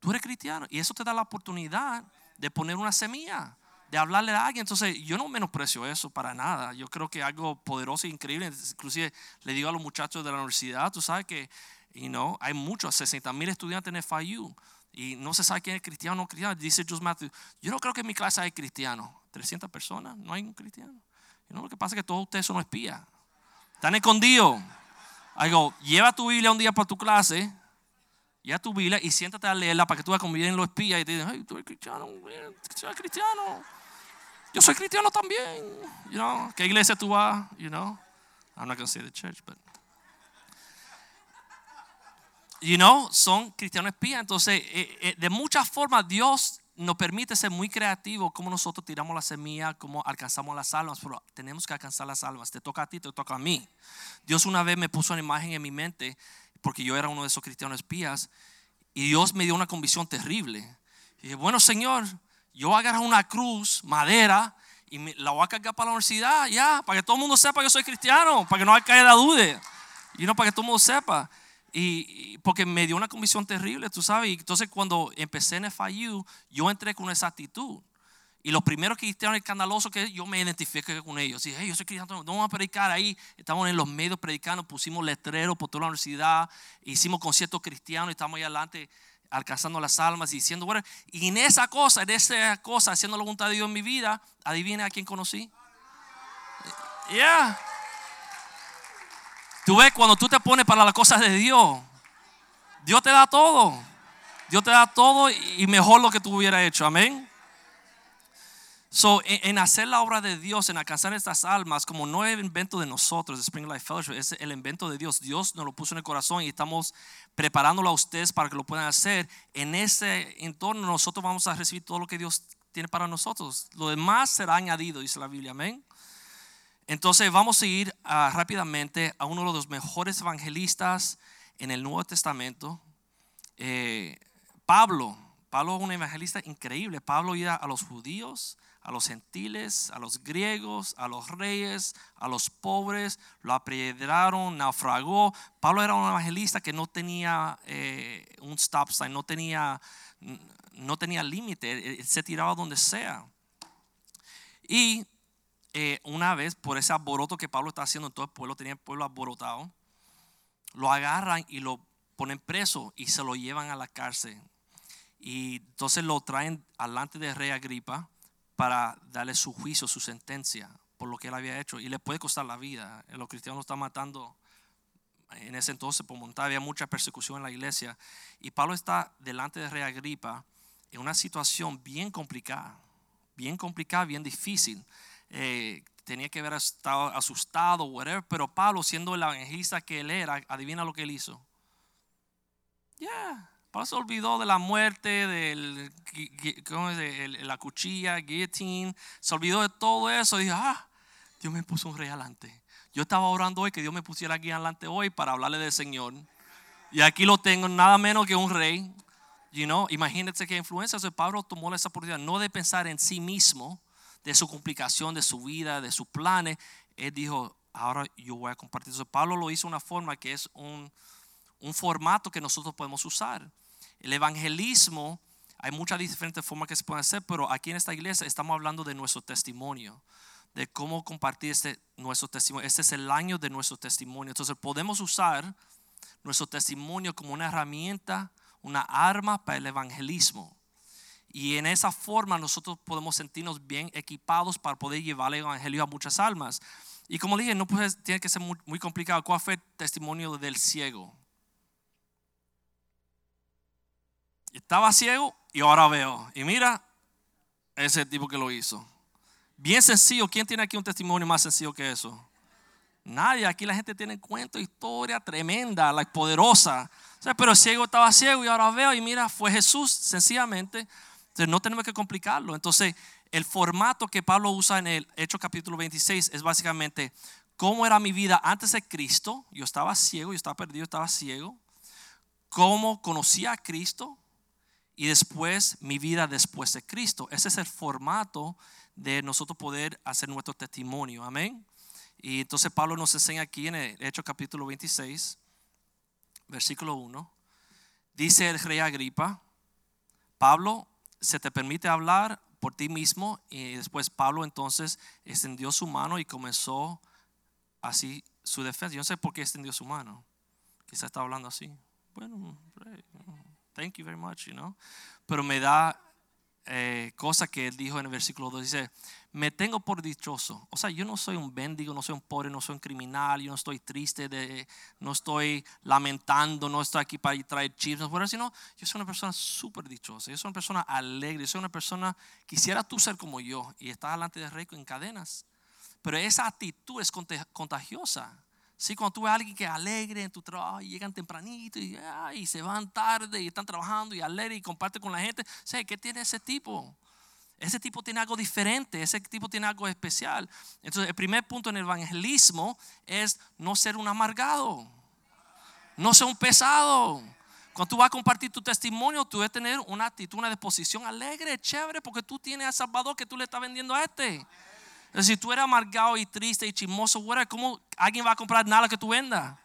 Tú eres cristiano y eso te da la oportunidad de poner una semilla, de hablarle a alguien. Entonces, yo no menosprecio eso para nada. Yo creo que algo poderoso e increíble. Inclusive le digo a los muchachos de la universidad, tú sabes que you know, hay muchos, 60 mil estudiantes en FIU y no se sabe quién es cristiano o no cristiano. Dice Jus Matthew, yo no creo que en mi clase hay cristiano. 300 personas, no hay un cristiano. You lo que pasa es que todos ustedes son espías. Están escondidos. Digo, lleva tu Biblia un día para tu clase ya tu Biblia y siéntate a leerla para que tú veas cómo vienen los espías y te dicen, hey, tú eres cristiano, cristiano. Yo soy cristiano también. ¿qué iglesia tú vas? You know, I'm not going to say the church, but. You know, son cristianos espías. Entonces, eh, eh, de muchas formas, Dios nos permite ser muy creativos, como nosotros tiramos la semilla, cómo alcanzamos las almas, pero tenemos que alcanzar las almas. Te toca a ti, te toca a mí. Dios una vez me puso una imagen en mi mente porque yo era uno de esos cristianos espías, y Dios me dio una convicción terrible. Y dije, bueno, Señor, yo voy a agarrar una cruz, madera, y la voy a cargar para la universidad, ya, para que todo el mundo sepa que soy cristiano, para que no haya la duda, y no para que todo el mundo sepa. Y, porque me dio una convicción terrible, tú sabes. Y entonces cuando empecé en FIU, yo entré con esa actitud. Y los primeros cristianos escandalosos que yo me identifiqué con ellos. Dije, hey, yo soy cristiano, no vamos a predicar ahí. Estamos en los medios predicando, pusimos letreros por toda la universidad, hicimos conciertos cristianos y estamos ahí adelante alcanzando las almas y diciendo, bueno, y en esa cosa, en esa cosa, haciendo la voluntad de Dios en mi vida, adivina a quién conocí. Yeah. Tú ves, cuando tú te pones para las cosas de Dios, Dios te da todo. Dios te da todo y mejor lo que tú hubieras hecho. Amén. So, en, hacer la obra de Dios, en alcanzar estas almas, como no es el invento de nosotros, de Spring Life Fellowship, es el invento de Dios. Dios nos lo puso en el corazón y estamos preparándolo a ustedes para que lo puedan hacer. En ese entorno nosotros vamos a recibir todo lo que Dios tiene para nosotros. Lo demás será añadido, dice la Biblia. Amén. Entonces vamos a ir ah, rápidamente a uno de los mejores evangelistas en el Nuevo Testamento. Eh, Pablo. Pablo es un evangelista increíble. Pablo iba a los judíos a los gentiles, a los griegos, a los reyes, a los pobres, lo apedrearon, naufragó. Pablo era un evangelista que no tenía eh, un stop sign, no tenía, no tenía límite, se tiraba donde sea. Y eh, una vez, por ese alboroto que Pablo está haciendo en todo el pueblo, tenía el pueblo alborotado, lo agarran y lo ponen preso y se lo llevan a la cárcel. Y entonces lo traen alante de rey Agripa para darle su juicio, su sentencia por lo que él había hecho. Y le puede costar la vida. Los cristianos están matando en ese entonces por montar había mucha persecución en la iglesia. Y Pablo está delante de Rey Agripa en una situación bien complicada, bien complicada, bien difícil. Eh, tenía que haber estado asustado, whatever, pero Pablo, siendo el evangelista que él era, adivina lo que él hizo. Ya, Pablo se olvidó de la muerte, de la cuchilla, guillotine, se olvidó de todo eso dijo, ah, Dios me puso un rey adelante. Yo estaba orando hoy que Dios me pusiera aquí adelante hoy para hablarle del Señor. Y aquí lo tengo, nada menos que un rey. You know, imagínense qué influencia. Pablo tomó esa oportunidad no de pensar en sí mismo, de su complicación, de su vida, de sus planes. Él dijo, ahora yo voy a compartir eso. Pablo lo hizo de una forma que es un, un formato que nosotros podemos usar. El evangelismo, hay muchas diferentes formas que se pueden hacer, pero aquí en esta iglesia estamos hablando de nuestro testimonio de cómo compartir este, nuestro testimonio. Este es el año de nuestro testimonio. Entonces podemos usar nuestro testimonio como una herramienta, una arma para el evangelismo. Y en esa forma nosotros podemos sentirnos bien equipados para poder llevar el evangelio a muchas almas. Y como dije, no puede, tiene que ser muy, complicado. ¿Cuál fue el testimonio del ciego? Estaba ciego y ahora veo. Y mira, ese tipo que lo hizo. Bien sencillo. ¿Quién tiene aquí un testimonio más sencillo que eso? Nadie. Aquí la gente tiene cuento, historia tremenda, la poderosa. pero el ciego estaba ciego y ahora veo y mira, fue Jesús, sencillamente. Entonces no tenemos que complicarlo. Entonces, el formato que Pablo usa en el Hecho capítulo 26 es básicamente cómo era mi vida antes de Cristo. Yo estaba ciego, yo estaba perdido, estaba ciego. Cómo conocía a Cristo y después mi vida después de Cristo. Ese es el formato de nosotros poder hacer nuestro testimonio. Amén. Y entonces Pablo nos enseña aquí en el Hechos capítulo 26, versículo 1. Dice el rey Agripa, Pablo, se te permite hablar por ti mismo. Y después Pablo entonces extendió su mano y comenzó así su defensa. Yo no sé por qué extendió su mano. Quizá está hablando así. Bueno, thank you very much, you know. Pero me da eh, cosa que él dijo en el versículo 2. Dice, me tengo por dichoso. O sea, yo no soy un bendigo, no soy un pobre, no soy un criminal, yo no estoy triste, de, no estoy lamentando, no estoy aquí para traer chismes, sino yo soy una persona súper dichosa, yo soy una persona alegre, yo soy una persona, quisiera tú ser como yo y estar delante de rey en cadenas. Pero esa actitud es contagiosa. Sí, cuando tú ves a alguien que es alegre en tu trabajo y llegan tempranito y, se van tarde y están trabajando y alegre y comparte con la gente, sé ¿qué tiene ese tipo? Ese tipo tiene algo diferente, ese tipo tiene algo especial. Entonces, el primer punto en el evangelismo es no ser un amargado, no ser un pesado. Cuando tú vas a compartir tu testimonio, tú debes tener una actitud, una disposición alegre, chévere, porque tú tienes al Salvador que tú le estás vendiendo a este. Si tú eres amargado y triste y chismoso, ¿cómo alguien va a comprar nada que tú vendas?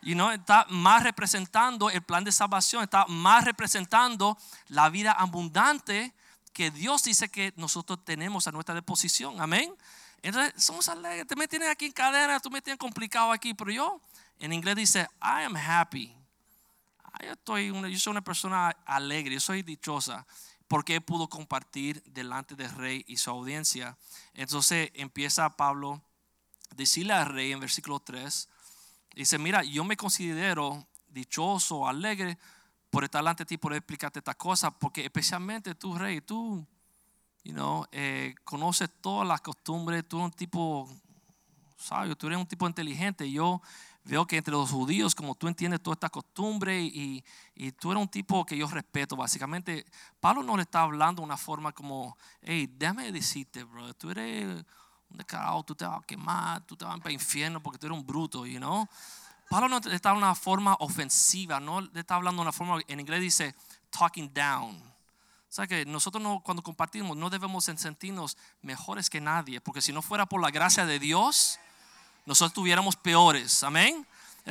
You know, está más representando el plan de salvación, está más representando la vida abundante que Dios dice que nosotros tenemos a nuestra disposición. Amén. Entonces, somos alegres. Tú me tienes aquí en cadena, tú me tienes complicado aquí, pero yo, en inglés dice, I am happy. Yo, estoy yo soy una persona alegre, yo soy dichosa porque pudo compartir delante del rey y su audiencia. Entonces empieza Pablo a decirle al rey en versículo 3, dice, mira, yo me considero dichoso, alegre por estar delante de ti, por explicarte esta cosa, porque especialmente tú, rey, tú, you know, eh, conoces todas las costumbres, tú eres un tipo sabio, tú eres un tipo inteligente, yo veo que entre los judíos, como tú entiendes toda esta costumbre y, y, tú eres un tipo que yo respeto, básicamente, Pablo no le está hablando de una forma como, hey, déjame decirte, bro, tú eres un descarado, tú te vas a quemar, tú te vas para el infierno porque tú eres un bruto, you know. Pablo no está de una forma ofensiva, no le está hablando de una forma, en inglés dice talking down. O sea que nosotros no, cuando compartimos no debemos sentirnos mejores que nadie, porque si no fuera por la gracia de Dios, nosotros tuviéramos peores. Amén.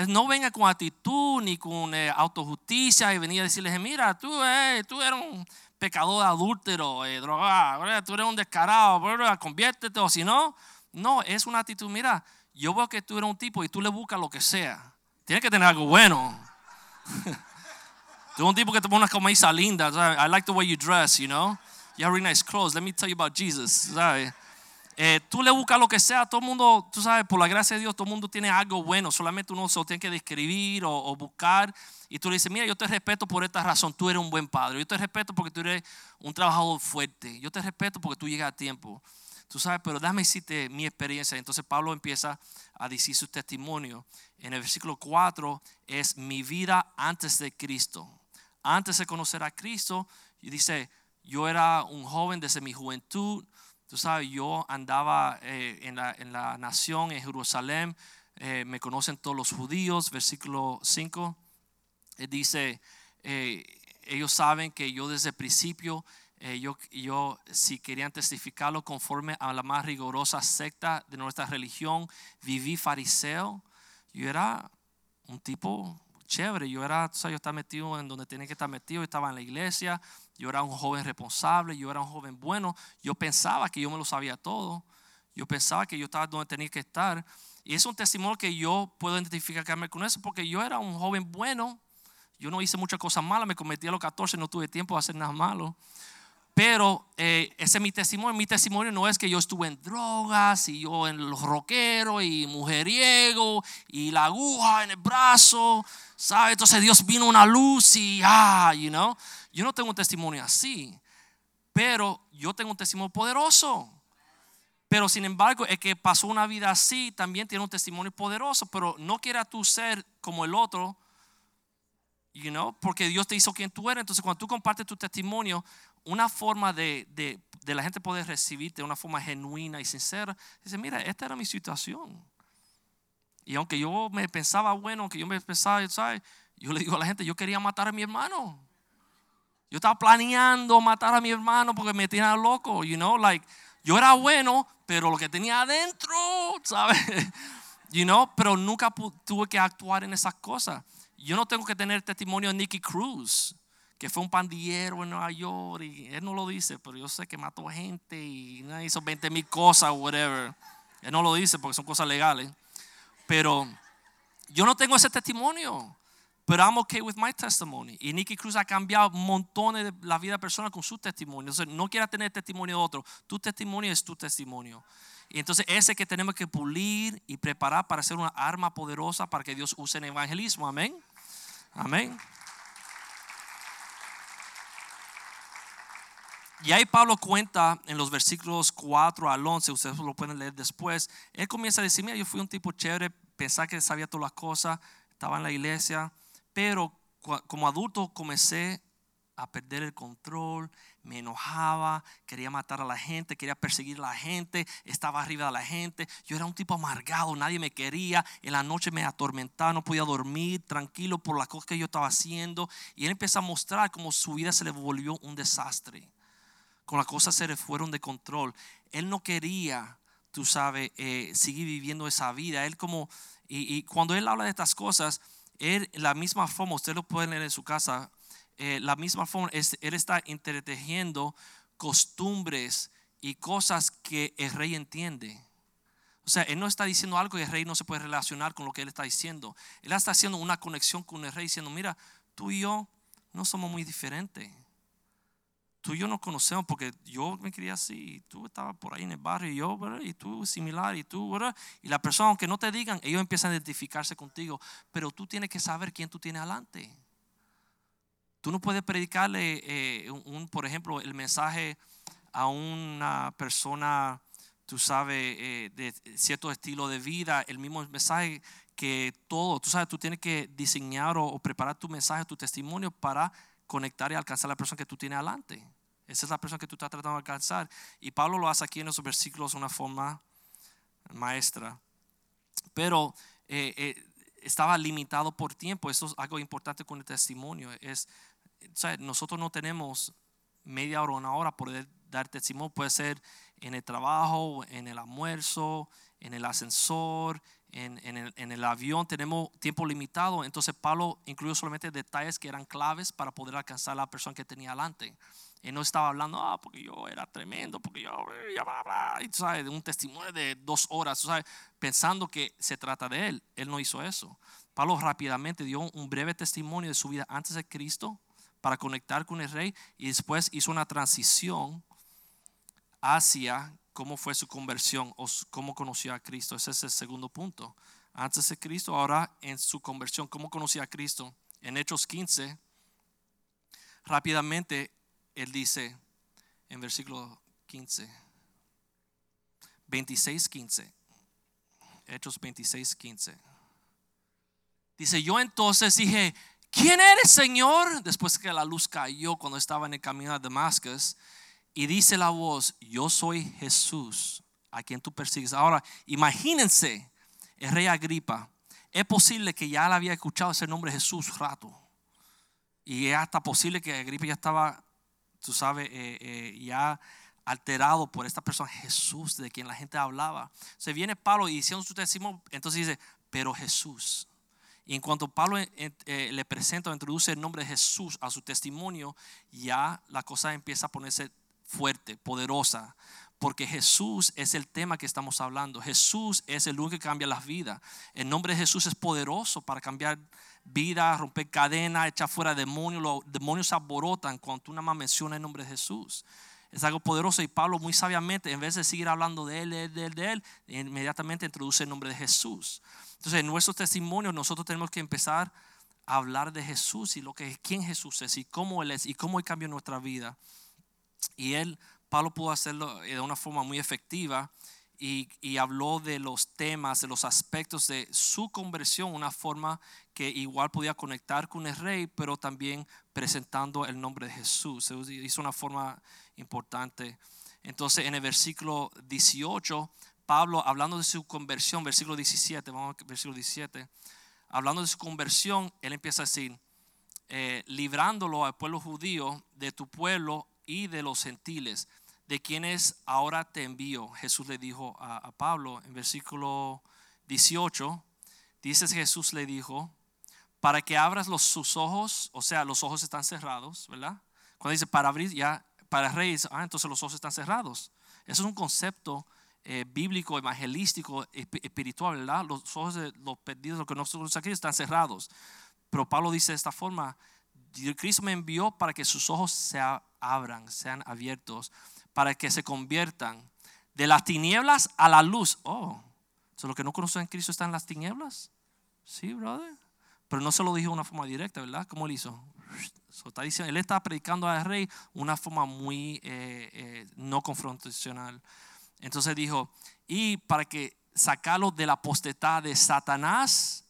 No venga con actitud ni con eh, autojusticia y venir a decirles, mira, tú, eh, tú eres un pecador adúltero, eh, drogado, tú eres un descarado, conviértete o si no. No, es una actitud, mira, yo veo que tú eres un tipo y tú le buscas lo que sea. Tienes que tener algo bueno. tú eres un tipo que te pone una camisa linda. I like the way you dress, you know. You have really nice clothes. Let me tell you about Jesus. ¿sabes? Eh, tú le buscas lo que sea, todo el mundo, tú sabes, por la gracia de Dios, todo el mundo tiene algo bueno, solamente uno se lo tiene que describir o, o, buscar. Y tú le dices, mira, yo te respeto por esta razón, tú eres un buen padre, yo te respeto porque tú eres un trabajador fuerte, yo te respeto porque tú llegas a tiempo. Tú sabes, pero dame decirte mi experiencia. Entonces Pablo empieza a decir su testimonio. En el versículo 4 es mi vida antes de Cristo. Antes de conocer a Cristo, dice, yo era un joven desde mi juventud, Tú sabes, yo andaba eh, en, la, en, la, nación, en Jerusalén, eh, me conocen todos los judíos, versículo 5, eh, dice, ellos saben que yo desde el principio, yo, yo si querían testificarlo conforme a la más rigurosa secta de nuestra religión, viví fariseo, yo era un tipo chévere, yo era, tú sabes, yo estaba metido en donde tenía que estar metido, estaba en la iglesia, yo era un joven responsable, yo era un joven bueno, yo pensaba que yo me lo sabía todo, yo pensaba que yo estaba donde tenía que estar. Y es un testimonio que yo puedo identificarme con eso porque yo era un joven bueno, yo no hice muchas cosas malas, me cometí a los 14, no tuve tiempo de hacer nada malo. Pero eh, ese es mi testimonio. Mi testimonio no es que yo estuve en drogas y yo en los rockeros y mujeriego y la aguja en el brazo, ¿sabes? Entonces Dios vino una luz y, ah, you know. Yo no tengo un testimonio así, pero yo tengo un testimonio poderoso. Pero sin embargo, el que pasó una vida así también tiene un testimonio poderoso, pero no quiera tú ser como el otro, you know, porque Dios te hizo quien tú eres. Entonces, cuando tú compartes tu testimonio, una forma de, de, la gente poder recibirte de una forma genuina y sincera, dice, mira, esta era mi situación. Y aunque yo me pensaba bueno, aunque yo me pensaba, ¿sabes? Yo le digo a la gente, yo quería matar a mi hermano. Yo estaba planeando matar a mi hermano porque me tenía loco, you know, like yo era bueno, pero lo que tenía adentro, ¿sabes? You know, pero nunca tuve que actuar en esas cosas. Yo no tengo que tener testimonio de Nicky Cruz, que fue un pandillero en Nueva York, y él no lo dice, pero yo sé que mató gente y hizo 20 mil cosas, whatever. Él no lo dice porque son cosas legales. Pero yo no tengo ese testimonio. Pero I'm okay with my testimony. Y Nicky Cruz ha cambiado montones de la vida de personas con su testimonio. Entonces, no quiera tener testimonio de otro. Tu testimonio es tu testimonio. Y entonces ese que tenemos que pulir y preparar para ser una arma poderosa para que Dios use en evangelismo. Amén. Amén. Y ahí Pablo cuenta en los versículos 4 al 11, ustedes lo pueden leer después. Él comienza a decir, mira, yo fui un tipo chévere, pensaba que sabía todas las cosas, estaba en la iglesia, pero como adulto comencé a perder el control, me enojaba, quería matar a la gente, quería perseguir a la gente, estaba arriba de la gente. Yo era un tipo amargado, nadie me quería. En la noche me atormentaba, no podía dormir tranquilo por las cosas que yo estaba haciendo. Y él empezó a mostrar cómo su vida se le volvió un desastre. Con las cosas se le fueron de control. Él no quería, tú sabes, eh, seguir viviendo esa vida. Él como, y, cuando él habla de estas cosas, él, la misma forma, usted lo puede leer en su casa, eh, la misma forma, él está entretejiendo costumbres y cosas que el rey entiende. O sea, él no está diciendo algo y el rey no se puede relacionar con lo que él está diciendo. Él está haciendo una conexión con el rey diciendo, mira, tú y yo no somos muy diferentes. Tú y yo nos conocemos porque yo me quería así, y tú estabas por ahí en el barrio y yo, ¿verdad? y tú similar, y tú, ¿verdad? y la persona, aunque no te digan, ellos empiezan a identificarse contigo, pero tú tienes que saber quién tú tienes adelante. Tú no puedes predicarle, eh, un, por ejemplo, el mensaje a una persona, tú sabes, eh, de cierto estilo de vida, el mismo mensaje que todo, tú sabes, tú tienes que diseñar o preparar tu mensaje, tu testimonio para conectar y alcanzar a la persona que tú tienes adelante. Esa es la persona que tú estás tratando de alcanzar. Y Pablo lo hace aquí en esos versículos de una forma maestra. Pero eh, eh, estaba limitado por tiempo. Eso es algo importante con el testimonio. Es, nosotros no tenemos media hora o una hora por dar testimonio. Puede ser en el trabajo, en el almuerzo, en el ascensor, en, el, avión tenemos tiempo limitado, entonces Pablo incluyó solamente detalles que eran claves para poder alcanzar a la persona que tenía delante. Él no estaba hablando, ah, porque yo era tremendo, porque yo, bla, bla, y sabes, un testimonio de dos horas, tú sabes, pensando que se trata de él. Él no hizo eso. Pablo rápidamente dio un breve testimonio de su vida antes de Cristo para conectar con el rey y después hizo una transición hacia cómo fue su conversión o cómo conoció a Cristo. Ese es el segundo punto. Antes de Cristo, ahora en su conversión, cómo conoció a Cristo. En Hechos 15, rápidamente, él dice en versículo 15, 26, 15. Hechos 26, 15. Dice, yo entonces dije, ¿quién eres, Señor? Después que la luz cayó cuando estaba en el camino a Damascus. Y dice la voz, yo soy Jesús, a quien tú persigues. Ahora, imagínense, el rey Agripa, es posible que ya le había escuchado ese nombre Jesús rato. Y es hasta posible que Agripa ya estaba, tú sabes, eh, eh, ya alterado por esta persona Jesús de quien la gente hablaba. Se viene Pablo y diciendo su testimonio, entonces dice, pero Jesús. Y en cuanto Pablo eh, le presenta o introduce el nombre de Jesús a su testimonio, ya la cosa empieza a ponerse fuerte, poderosa. Porque Jesús es el tema que estamos hablando. Jesús es el único que cambia las vidas. El nombre de Jesús es poderoso para cambiar vidas, romper cadenas, echar fuera demonios. Los demonios se cuando una más menciona el nombre de Jesús. Es algo poderoso y Pablo muy sabiamente, en vez de seguir hablando de él, de él, de él, de él, inmediatamente introduce el nombre de Jesús. Entonces, en nuestro testimonio nosotros tenemos que empezar a hablar de Jesús y lo que quién Jesús es y cómo él es y cómo él cambió nuestra vida. Y él, Pablo pudo hacerlo de una forma muy efectiva y, y, habló de los temas, de los aspectos de su conversión, una forma que igual podía conectar con el rey, pero también presentando el nombre de Jesús. Se hizo una forma importante. Entonces, en el versículo 18 Pablo, hablando de su conversión, versículo 17, vamos a versículo 17, hablando de su conversión, él empieza a decir, eh, librándolo al pueblo judío de tu pueblo y de los gentiles, de quienes ahora te envío. Jesús le dijo a, Pablo en versículo 18, dice Jesús le dijo, para que abras los, sus ojos, o sea, los ojos están cerrados, ¿verdad? Cuando dice para abrir, ya, para reyes, ah, entonces los ojos están cerrados. Eso es un concepto eh, bíblico, evangelístico, espiritual, ¿verdad? Los ojos de los perdidos, los que nosotros aquí están cerrados. Pero Pablo dice de esta forma, Cristo me envió para que sus ojos se abran, sean abiertos, para que se conviertan de las tinieblas a la luz. Oh, ¿so lo que no conocen en Cristo está en las tinieblas? Sí, brother. Pero no se lo dijo de una forma directa, ¿verdad? ¿Cómo él hizo? está diciendo, él está predicando al rey una forma muy eh, eh, no confrontacional. Entonces dijo, y para que sacarlo de la potestad de Satanás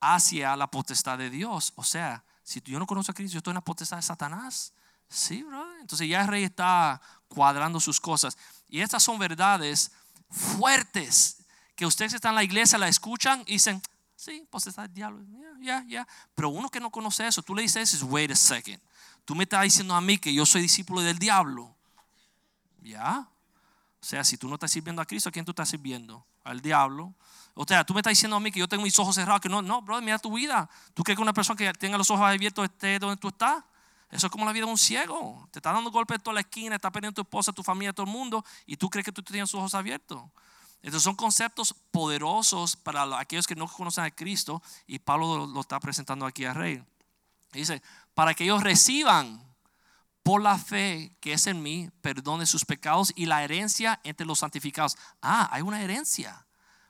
hacia la potestad de Dios. O sea, si yo no conozco a Cristo, yo estoy en la potestad de Satanás. Sí, brother. Entonces ya el rey está cuadrando sus cosas. Y estas son verdades fuertes que ustedes están en la iglesia, la escuchan y dicen, sí, potestad del diablo. Ya, ya, Pero uno que no conoce eso, tú le dices, wait a second. Tú me estás diciendo a mí que yo soy discípulo del diablo. Ya. O sea, si tú no estás sirviendo a Cristo, ¿a quién tú estás sirviendo? Al diablo. O sea, tú me estás diciendo a mí que yo tengo mis ojos cerrados, que no, no, bro, mira tu vida. ¿Tú crees que una persona que tenga los ojos abiertos esté donde tú estás? Eso es como la vida de un ciego. Te está dando golpes en toda la esquina, está perdiendo tu esposa, tu familia, todo el mundo, y tú crees que tú tienes sus ojos abiertos. Estos son conceptos poderosos para aquellos que no conocen a Cristo, y Pablo lo, está presentando aquí al rey. Dice, para que ellos reciban por la fe que es en mí, perdone sus pecados y la herencia entre los santificados. Ah, hay una herencia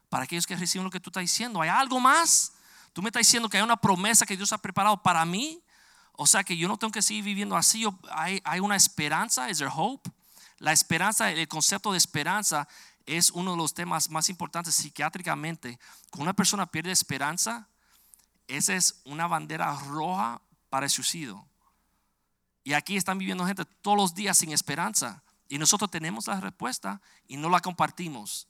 para aquellos que reciben lo que tú estás diciendo. ¿Hay algo más? Tú me estás diciendo que hay una promesa que Dios ha preparado para mí. O sea que yo no tengo que seguir viviendo así. Hay, una esperanza, es there hope. La esperanza, el concepto de esperanza es uno de los temas más importantes psiquiátricamente. Cuando una persona pierde esperanza, esa es una bandera roja para el suicidio. Y aquí están viviendo gente todos los días sin esperanza. Y nosotros tenemos la respuesta y no la compartimos.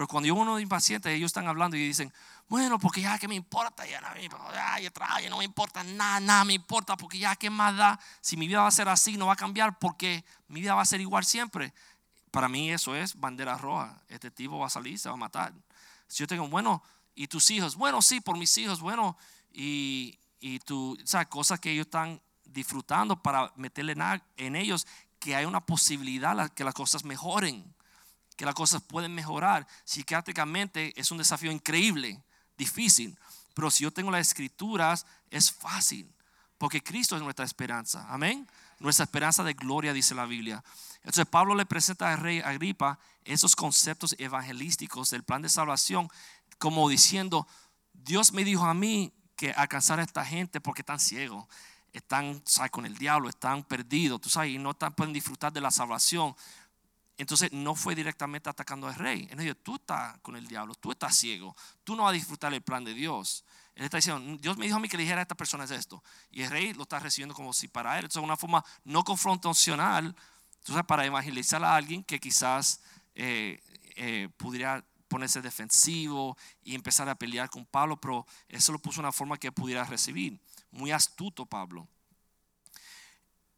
Pero cuando uno es impaciente, ellos están hablando y dicen, bueno, porque ya que me importa, ya no, ya, no me importa nada, nada me importa, porque ya que más da, si mi vida va a ser así, no va a cambiar, porque mi vida va a ser igual siempre. Para mí eso es bandera roja. Este tipo va a salir, se va a matar. Si yo tengo, bueno, y tus hijos, bueno, sí, por mis hijos, bueno, y, y tú, o sea, cosas que ellos están disfrutando para meterle en ellos que hay una posibilidad que las cosas mejoren, que las cosas pueden mejorar. Psiquiátricamente es un desafío increíble, difícil, pero si yo tengo las escrituras es fácil, porque Cristo es nuestra esperanza. Amén. nuestra esperanza de gloria, dice la Biblia. Entonces Pablo le presenta al rey Agripa esos conceptos evangelísticos del plan de salvación, como diciendo, Dios me dijo a mí que alcanzar a esta gente porque están ciegos, están con el diablo, están perdidos, tú sabes, y no pueden disfrutar de la salvación. Entonces no fue directamente atacando al rey. Él dijo, tú estás con el diablo, tú estás ciego, tú no vas a disfrutar el plan de Dios. Él está diciendo, Dios me dijo a mí que le dijera a esta persona esto. Y el rey lo está recibiendo como si para él. Entonces, una forma no confrontacional, entonces, para evangelizar a alguien que quizás eh, eh, pudiera ponerse defensivo y empezar a pelear con Pablo, pero eso lo puso una forma que pudiera recibir. Muy astuto Pablo.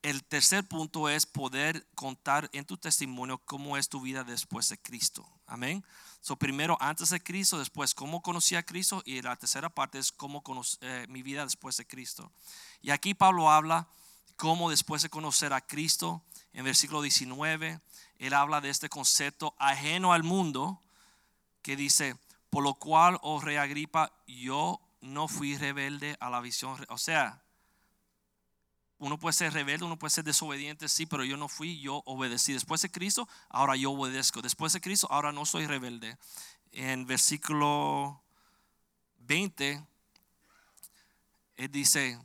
El tercer punto es poder contar en tu testimonio cómo es tu vida después de Cristo. Amén. So, primero antes de Cristo, después cómo conocí a Cristo y la tercera parte es cómo conocí, eh, mi vida después de Cristo. Y aquí Pablo habla cómo después de conocer a Cristo, en versículo 19, él habla de este concepto ajeno al mundo que dice, por lo cual, oh rey Agripa, yo no fui rebelde a la visión. O sea, uno puede ser rebelde, uno puede ser desobediente, sí, pero yo no fui, yo obedecí. Después de Cristo, ahora yo obedezco. Después de Cristo, ahora no soy rebelde. En versículo 20, él dice,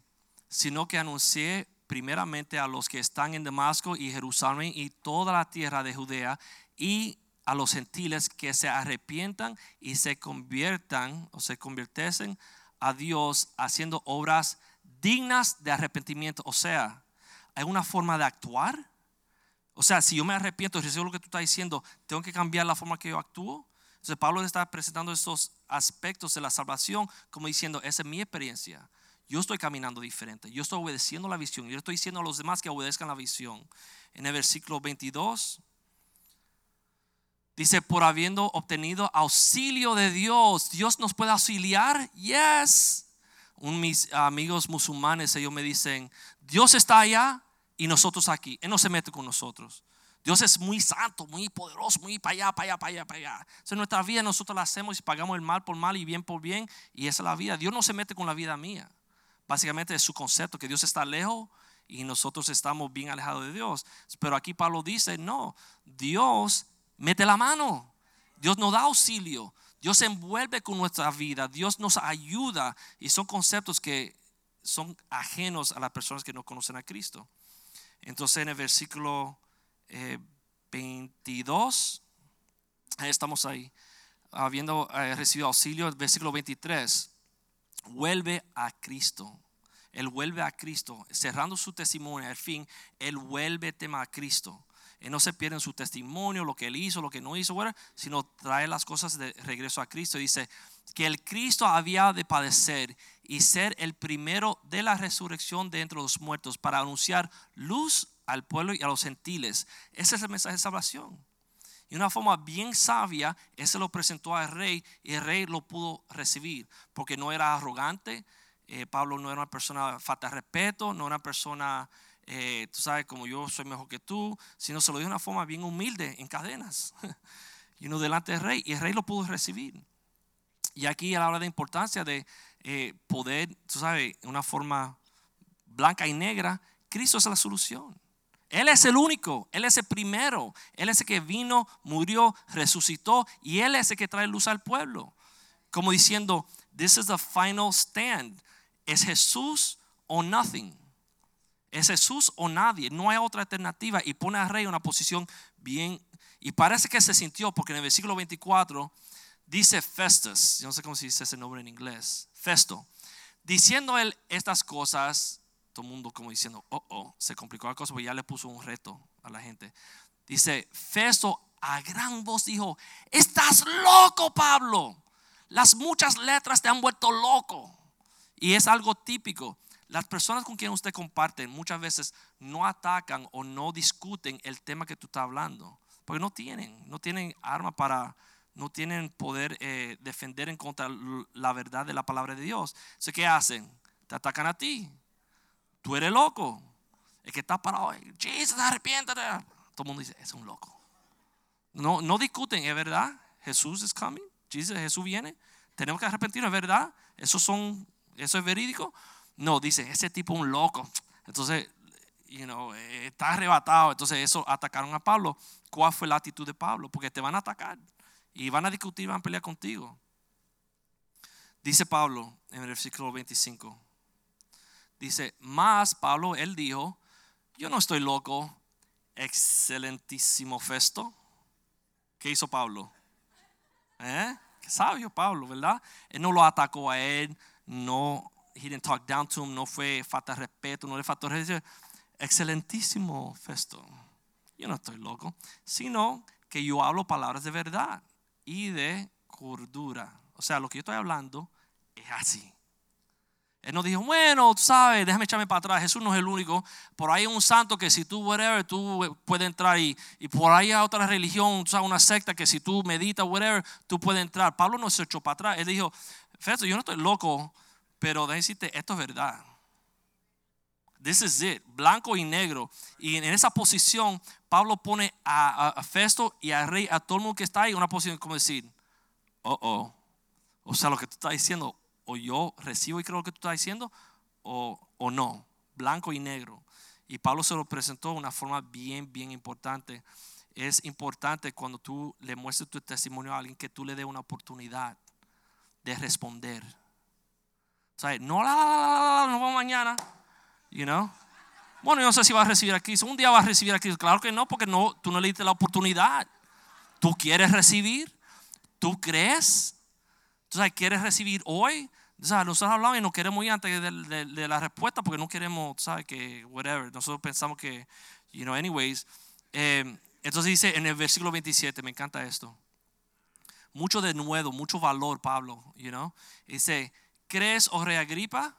sino que anuncié primeramente a los que están en Damasco y Jerusalén y toda la tierra de Judea y a los gentiles que se arrepientan y se conviertan o se convirtiesen a Dios haciendo obras dignas de arrepentimiento. O sea, hay una forma de actuar. O sea, si yo me arrepiento recibo lo que tú estás diciendo, tengo que cambiar la forma que yo actúo. Entonces Pablo está presentando estos aspectos de la salvación como diciendo, esa es mi experiencia. Yo estoy caminando diferente. Yo estoy obedeciendo la visión. Yo estoy diciendo a los demás que obedezcan la visión. En el versículo 22 dice, por habiendo obtenido auxilio de Dios, Dios nos puede auxiliar. Yes un, mis amigos musulmanes, ellos me dicen, Dios está allá y nosotros aquí. Él no se mete con nosotros. Dios es muy santo, muy poderoso, muy para allá, para allá, para allá, para allá. en nuestra vida nosotros la hacemos y pagamos el mal por mal y bien por bien. Y esa es la vida. Dios no se mete con la vida mía. Básicamente es su concepto, que Dios está lejos y nosotros estamos bien alejados de Dios. Pero aquí Pablo dice, no, Dios mete la mano. Dios nos da auxilio. Dios se envuelve con nuestra vida, Dios nos ayuda y son conceptos que son ajenos a las personas que no conocen a Cristo. Entonces en el versículo 22, eh, estamos ahí, habiendo eh, recibido auxilio, el versículo 23, vuelve a Cristo. Él vuelve a Cristo, cerrando su testimonio, al fin, Él vuelve tema a Cristo. Él no se pierde en su testimonio, lo que él hizo, lo que no hizo, sino trae las cosas de regreso a Cristo. Dice que el Cristo había de padecer y ser el primero de la resurrección de entre los muertos para anunciar luz al pueblo y a los gentiles. Ese es el mensaje de salvación. Y una forma bien sabia, ese lo presentó al rey y el rey lo pudo recibir, porque no era arrogante, eh, Pablo no era una persona falta de respeto, no era una persona eh, tú sabes, como yo soy mejor que tú, sino se lo dio de una forma bien humilde, en cadenas, y uno delante del rey, y el rey lo pudo recibir. Y aquí a la hora de importancia de eh, poder, tú sabes, una forma blanca y negra, Cristo es la solución. Él es el único, Él es el primero, Él es el que vino, murió, resucitó y Él es el que trae luz al pueblo. Como diciendo, this is the final stand. Es Jesús o nothing. Es Jesús o nadie, no hay otra alternativa y pone al rey en una posición bien, y parece que se sintió, porque en el versículo 24 dice Festus, yo no sé cómo se dice ese nombre en inglés, Festo, diciendo él estas cosas, todo el mundo como diciendo, oh, oh, se complicó la cosa, porque ya le puso un reto a la gente. Dice, Festo a gran voz dijo, estás loco Pablo, las muchas letras te han vuelto loco. Y es algo típico. Las personas con quien usted comparte muchas veces no atacan o no discuten el tema que tú estás hablando, porque no tienen, no tienen arma para, no tienen poder eh, defender en contra la verdad de la palabra de Dios. Entonces, ¿qué hacen? Te atacan a ti. Tú eres loco. El que está parado, Jesus, arrepiéntate. Todo el mundo dice, es un loco. No, no discuten, es verdad. Jesús es coming. Jesús viene. Tenemos que arrepentirnos, es verdad. Eso, son, eso es verídico. No, dice, ese tipo un loco. Entonces, you know, eh, está arrebatado. Entonces eso atacaron a Pablo. ¿Cuál fue la actitud de Pablo? Porque te van a atacar y van a discutir, van a pelear contigo. Dice Pablo en el versículo 25. Dice, más Pablo, él dijo, yo no estoy loco, excelentísimo Festo. ¿Qué hizo Pablo? ¿Eh? Qué sabio Pablo, ¿verdad? Él no lo atacó a él, no, he didn't talk down to him, no fue falta de respeto, no le faltó respeto. Excelentísimo Festo. Yo no estoy loco, sino que yo hablo palabras de verdad y de cordura. O sea, lo que yo estoy hablando es así. Él no dijo, bueno, tú sabes, déjame echarme para atrás. Jesús no es el único. Por ahí hay un santo que si tú, whatever, tú puedes entrar. Y, y por ahí hay otra religión, tú una secta que si tú meditas, whatever, tú puedes entrar. Pablo no se echó para atrás. Él dijo, Festo, yo no estoy loco, pero decirte, esto es verdad. This is it, blanco y negro. Y en esa posición, Pablo pone a, Festo y a rey, a todo el mundo que está ahí, una posición como decir, oh, oh. O sea, lo que tú estás diciendo, o yo recibo y creo lo que tú estás diciendo, o, o no, blanco y negro. Y Pablo se lo presentó de una forma bien, bien importante. Es importante cuando tú le muestres tu testimonio a alguien que tú le dé una oportunidad de responder. O no, la, la, nos vamos mañana, you know. Bueno, yo no sé si vas a recibir a Cristo. Un día vas a recibir a Cristo. Claro que no, porque no, tú no le diste la oportunidad. Tú quieres recibir. Tú crees. Tú sabes, quieres recibir hoy. O nosotros hablamos y no queremos ir antes de, de, de, la respuesta porque no queremos, ¿sabes? Que, whatever. Nosotros pensamos que, you know, anyways. Eh, entonces dice en el versículo 27, me encanta esto. Mucho de nuevo, mucho valor, Pablo, you know. Dice, ¿crees, o reagripa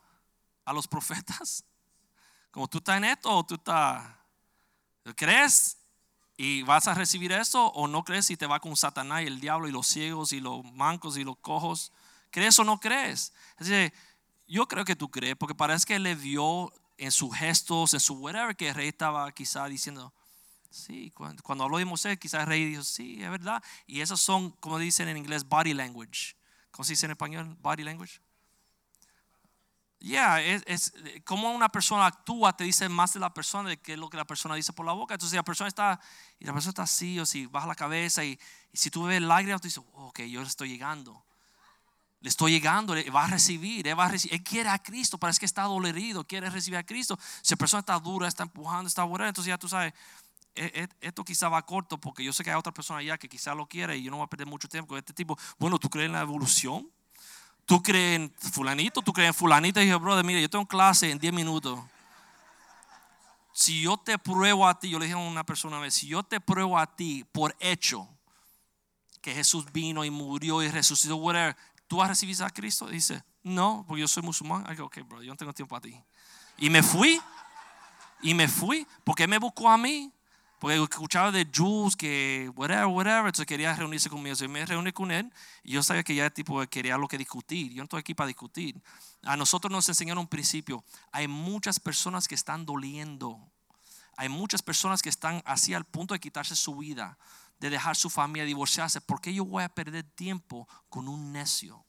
a los profetas? Como tú estás en esto o tú estás, ¿crees? y vas a recibir eso o no crees y te va con Satanás y el diablo y los ciegos y los mancos y los cojos. ¿Crees o no crees? Es yo creo que tú crees porque parece que le vio en sus gestos, en su whatever, que el rey estaba quizá diciendo, sí, cuando, cuando habló de Moisés, quizás el rey dijo, sí, es verdad. Y esos son, como dicen en inglés, body language. ¿Cómo se dice en español? Body language. Yeah, es, es, como una persona actúa te dice más de la persona de que lo que la persona dice por la boca. Entonces, si la persona está y la persona está así, o si baja la cabeza y, y si tú ves lágrimas, tú dices, ok, yo le estoy llegando. Le estoy llegando, le va a recibir, él, va a recibir, él quiere a Cristo, parece que está dolorido, quiere recibir a Cristo. Si la persona está dura, está empujando, está buena, entonces ya tú sabes, esto quizá va corto porque yo sé que hay otra persona allá que quizá lo quiere y yo no voy a perder mucho tiempo con este tipo. Bueno, ¿tú crees en la evolución? ¿Tú crees en fulanito? ¿Tú crees en fulanito? Y dije, brother, mire, yo tengo clase en 10 minutos. Si yo te pruebo a ti, yo le dije a una persona una vez, si yo te pruebo a ti por hecho que Jesús vino y murió y resucitó, whatever, ¿tú vas a recibir a Cristo? dice, no, porque yo soy musulmán. I go, ok, bro, yo no tengo tiempo a ti. Y me fui. Y me fui. Porque me buscó a mí. Porque escuchaba de Jules que whatever, whatever, entonces quería reunirse conmigo. Entonces me reuní con él y yo sabía que ya tipo quería lo que discutir. Yo no estoy aquí para discutir. A nosotros nos enseñaron un principio. Hay muchas personas que están doliendo. Hay muchas personas que están así al punto de quitarse su vida, de dejar su familia, divorciarse. ¿Por qué yo voy a perder tiempo con un necio?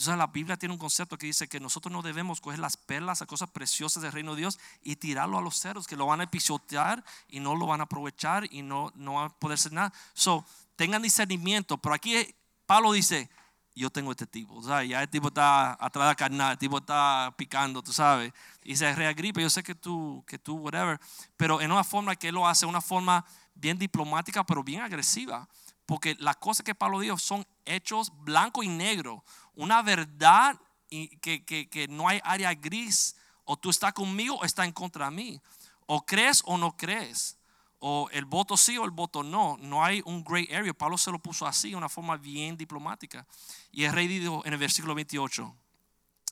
Entonces la Biblia tiene un concepto que dice que nosotros no debemos coger las perlas, las cosas preciosas del reino de Dios y tirarlo a los cerdos que lo van a pisotear y no lo van a aprovechar y no, no van a poder hacer nada. So, tengan discernimiento. Pero aquí Pablo dice, yo tengo este tipo. O sea, ya el tipo está atrás de carnal, el tipo está picando, tú sabes. Y se reagripa, yo sé que tú, que tú, whatever. Pero en una forma que él lo hace, una forma bien diplomática, pero bien agresiva. Porque las cosas que Pablo dijo son hechos blanco y negro una verdad que, que, que no hay área gris. O tú estás conmigo o estás en contra de mí. O crees o no crees. O el voto sí o el voto no. No hay un gray area. Pablo se lo puso así, una forma bien diplomática. Y el rey dijo en el versículo 28.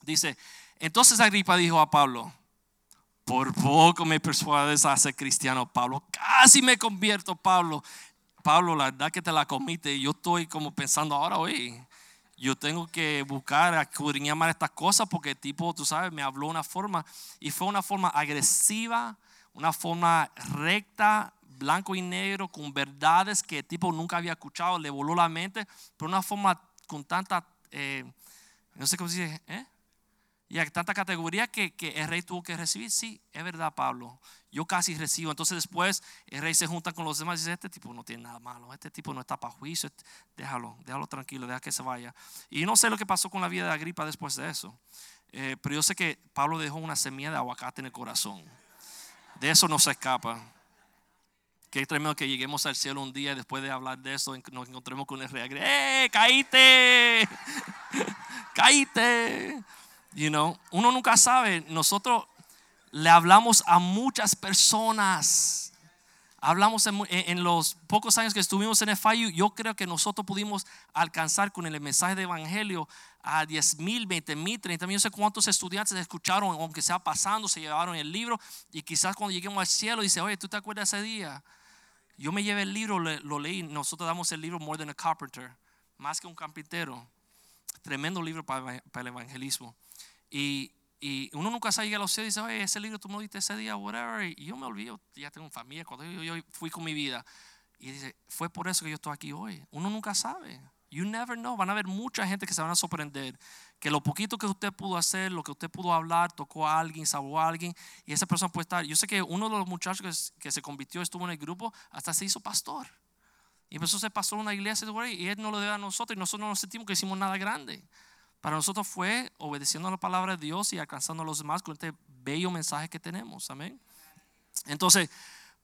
Dice, entonces Agripa dijo a Pablo, por poco me persuades a ser cristiano, Pablo. Casi me convierto, Pablo. Pablo, la verdad que te la comiste. Yo estoy como pensando ahora, oye, yo tengo que buscar a más estas cosas porque tipo, tú sabes, me habló una forma y fue una forma agresiva, una forma recta, blanco y negro, con verdades que tipo nunca había escuchado, le voló la mente, pero una forma con tanta, eh, no sé cómo se dice, ¿eh? Y hay tanta categoría que, que, el rey tuvo que recibir. Sí, es verdad, Pablo. Yo casi recibo. Entonces después el rey se junta con los demás y dice, este tipo no tiene nada malo. Este tipo no está para juicio. Déjalo, déjalo tranquilo, deja que se vaya. Y no sé lo que pasó con la vida de Agripa después de eso. Eh, pero yo sé que Pablo dejó una semilla de aguacate en el corazón. De eso no se escapa. Qué tremendo que lleguemos al cielo un día y después de hablar de eso nos encontremos con el rey. ¡Eh, caíste! ¡Caíste! You know, uno nunca sabe. Nosotros le hablamos a muchas personas. Hablamos en, los pocos años que estuvimos en FIU, yo creo que nosotros pudimos alcanzar con el mensaje de evangelio a 10 mil, 20 mil, 30 mil, no sé cuántos estudiantes escucharon, aunque sea pasando, se llevaron el libro y quizás cuando lleguemos al cielo dice, oye, ¿tú te acuerdas ese día? Yo me llevé el libro, lo leí, nosotros damos el libro More Than a Carpenter, más que un carpintero. Tremendo libro para el evangelismo. Y, y uno nunca sabe a los cielos y dice, oye, ese libro tú me diste ese día, whatever. Y yo me olvido, ya tengo familia, cuando yo, fui con mi vida. Y dice, fue por eso que yo estoy aquí hoy. Uno nunca sabe. You never know. Van a haber mucha gente que se van a sorprender. Que lo poquito que usted pudo hacer, lo que usted pudo hablar, tocó a alguien, salvó a alguien. Y esa persona puede estar. Yo sé que uno de los muchachos que, se convirtió, estuvo en el grupo, hasta se hizo pastor. Y empezó a ser pastor en una iglesia. Y él no lo debe a nosotros. Y nosotros no nos sentimos que hicimos nada grande. Para nosotros fue obedeciendo a la palabra de Dios y alcanzando a los demás con este bello mensaje que tenemos. Amén. Entonces,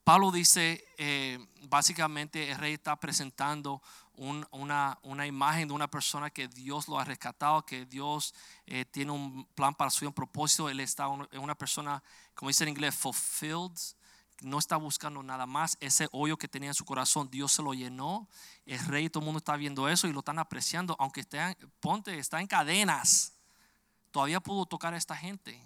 Pablo dice, eh, básicamente el rey está presentando una, imagen de una persona que Dios lo ha rescatado, que Dios eh, tiene un plan para su propósito. Él está en una persona, como dice en inglés, fulfilled no está buscando nada más. Ese hoyo que tenía en su corazón, Dios se lo llenó. El rey, todo el mundo está viendo eso y lo están apreciando. Aunque esté, ponte, está en cadenas, todavía pudo tocar a esta gente.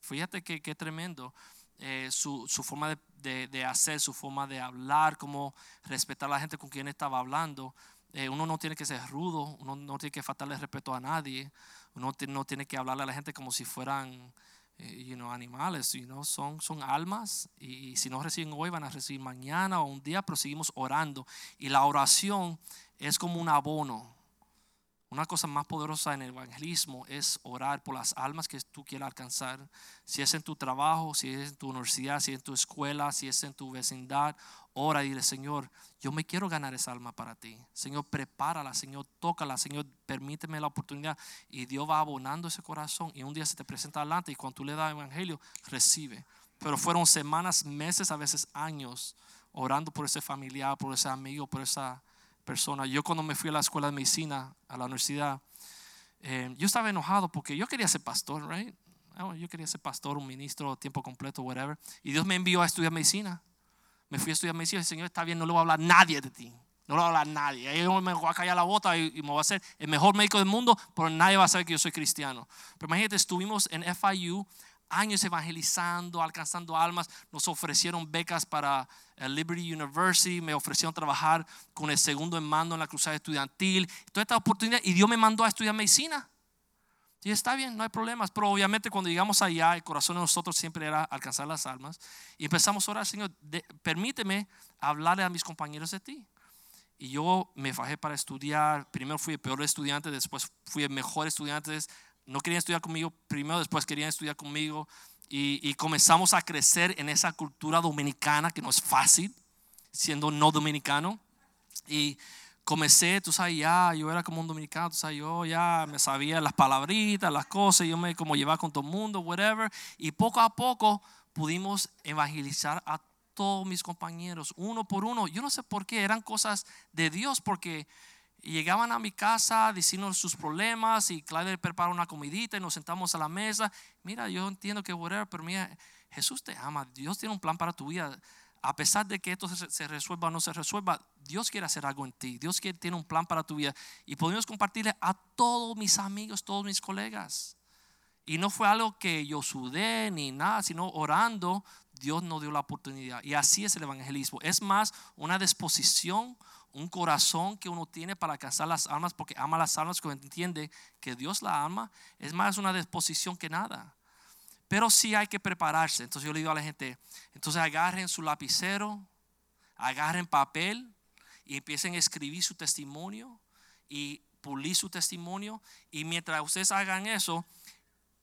Fíjate que, tremendo. Eh, su, forma de, hacer, su forma de hablar, cómo respetar a la gente con quien estaba hablando. Eh, uno no tiene que ser rudo, uno no tiene que faltarle respeto a nadie, uno no tiene que hablarle a la gente como si fueran eh, you know, animales, you know, son, son almas y si no reciben hoy van a recibir mañana o un día, pero seguimos orando. Y la oración es como un abono. Una cosa más poderosa en el evangelismo es orar por las almas que tú quieras alcanzar. Si es en tu trabajo, si es en tu universidad, si es en tu escuela, si es en tu vecindad, ora y dile, Señor, yo me quiero ganar esa alma para ti. Señor, prepárala, Señor, tócala, Señor, permíteme la oportunidad. Y Dios va abonando ese corazón y un día se te presenta adelante y cuando tú le das el evangelio, recibe. Pero fueron semanas, meses, a veces años, orando por ese familiar, por ese amigo, por esa persona. Yo cuando me fui a la escuela de medicina, a la universidad, eh, yo estaba enojado porque yo quería ser pastor, right? Oh, yo quería ser pastor, un ministro, tiempo completo, whatever. Y Dios me envió a estudiar medicina me fui a estudiar medicina y el Señor está bien, no le voy a hablar a nadie de ti. No le voy a hablar a nadie. Ahí me voy a callar la bota y, me voy a hacer el mejor médico del mundo, pero nadie va a saber que yo soy cristiano. Pero imagínate, estuvimos en FIU años evangelizando, alcanzando almas. Nos ofrecieron becas para el Liberty University, me ofrecieron trabajar con el segundo en mando en la cruzada estudiantil. Toda esta oportunidad y Dios me mandó a estudiar medicina. Y está bien, no hay problemas. Pero obviamente cuando llegamos allá, el corazón de nosotros siempre era alcanzar las almas. Y empezamos a orar, Señor, permíteme hablarle a mis compañeros de ti. Y yo me fajé para estudiar. Primero fui el peor estudiante, después fui el mejor estudiante. No querían estudiar conmigo, primero después querían estudiar conmigo. Y, comenzamos a crecer en esa cultura dominicana que no es fácil, siendo no dominicano. Y comencé, tú sabes, ya, yo era como un dominicano, tú sabes, yo ya me sabía las palabritas, las cosas, yo me como llevaba con todo el mundo, whatever. Y poco a poco pudimos evangelizar a todos mis compañeros, uno por uno. Yo no sé por qué, eran cosas de Dios, porque llegaban a mi casa diciendo sus problemas y Claudia prepara una comidita y nos sentamos a la mesa. Mira, yo entiendo que whatever, pero mira, Jesús te ama, Dios tiene un plan para tu vida a pesar de que esto se resuelva o no se resuelva, Dios quiere hacer algo en ti. Dios quiere, tiene un plan para tu vida. Y podemos compartirle a todos mis amigos, todos mis colegas. Y no fue algo que yo sudé ni nada, sino orando, Dios nos dio la oportunidad. Y así es el evangelismo. Es más una disposición, un corazón que uno tiene para alcanzar las almas, porque ama las almas, que entiende que Dios la ama. Es más una disposición que nada. Pero sí hay que prepararse. Entonces yo le digo a la gente, entonces agarren su lapicero, agarren papel y empiecen a escribir su testimonio y pulir su testimonio. Y mientras ustedes hagan eso,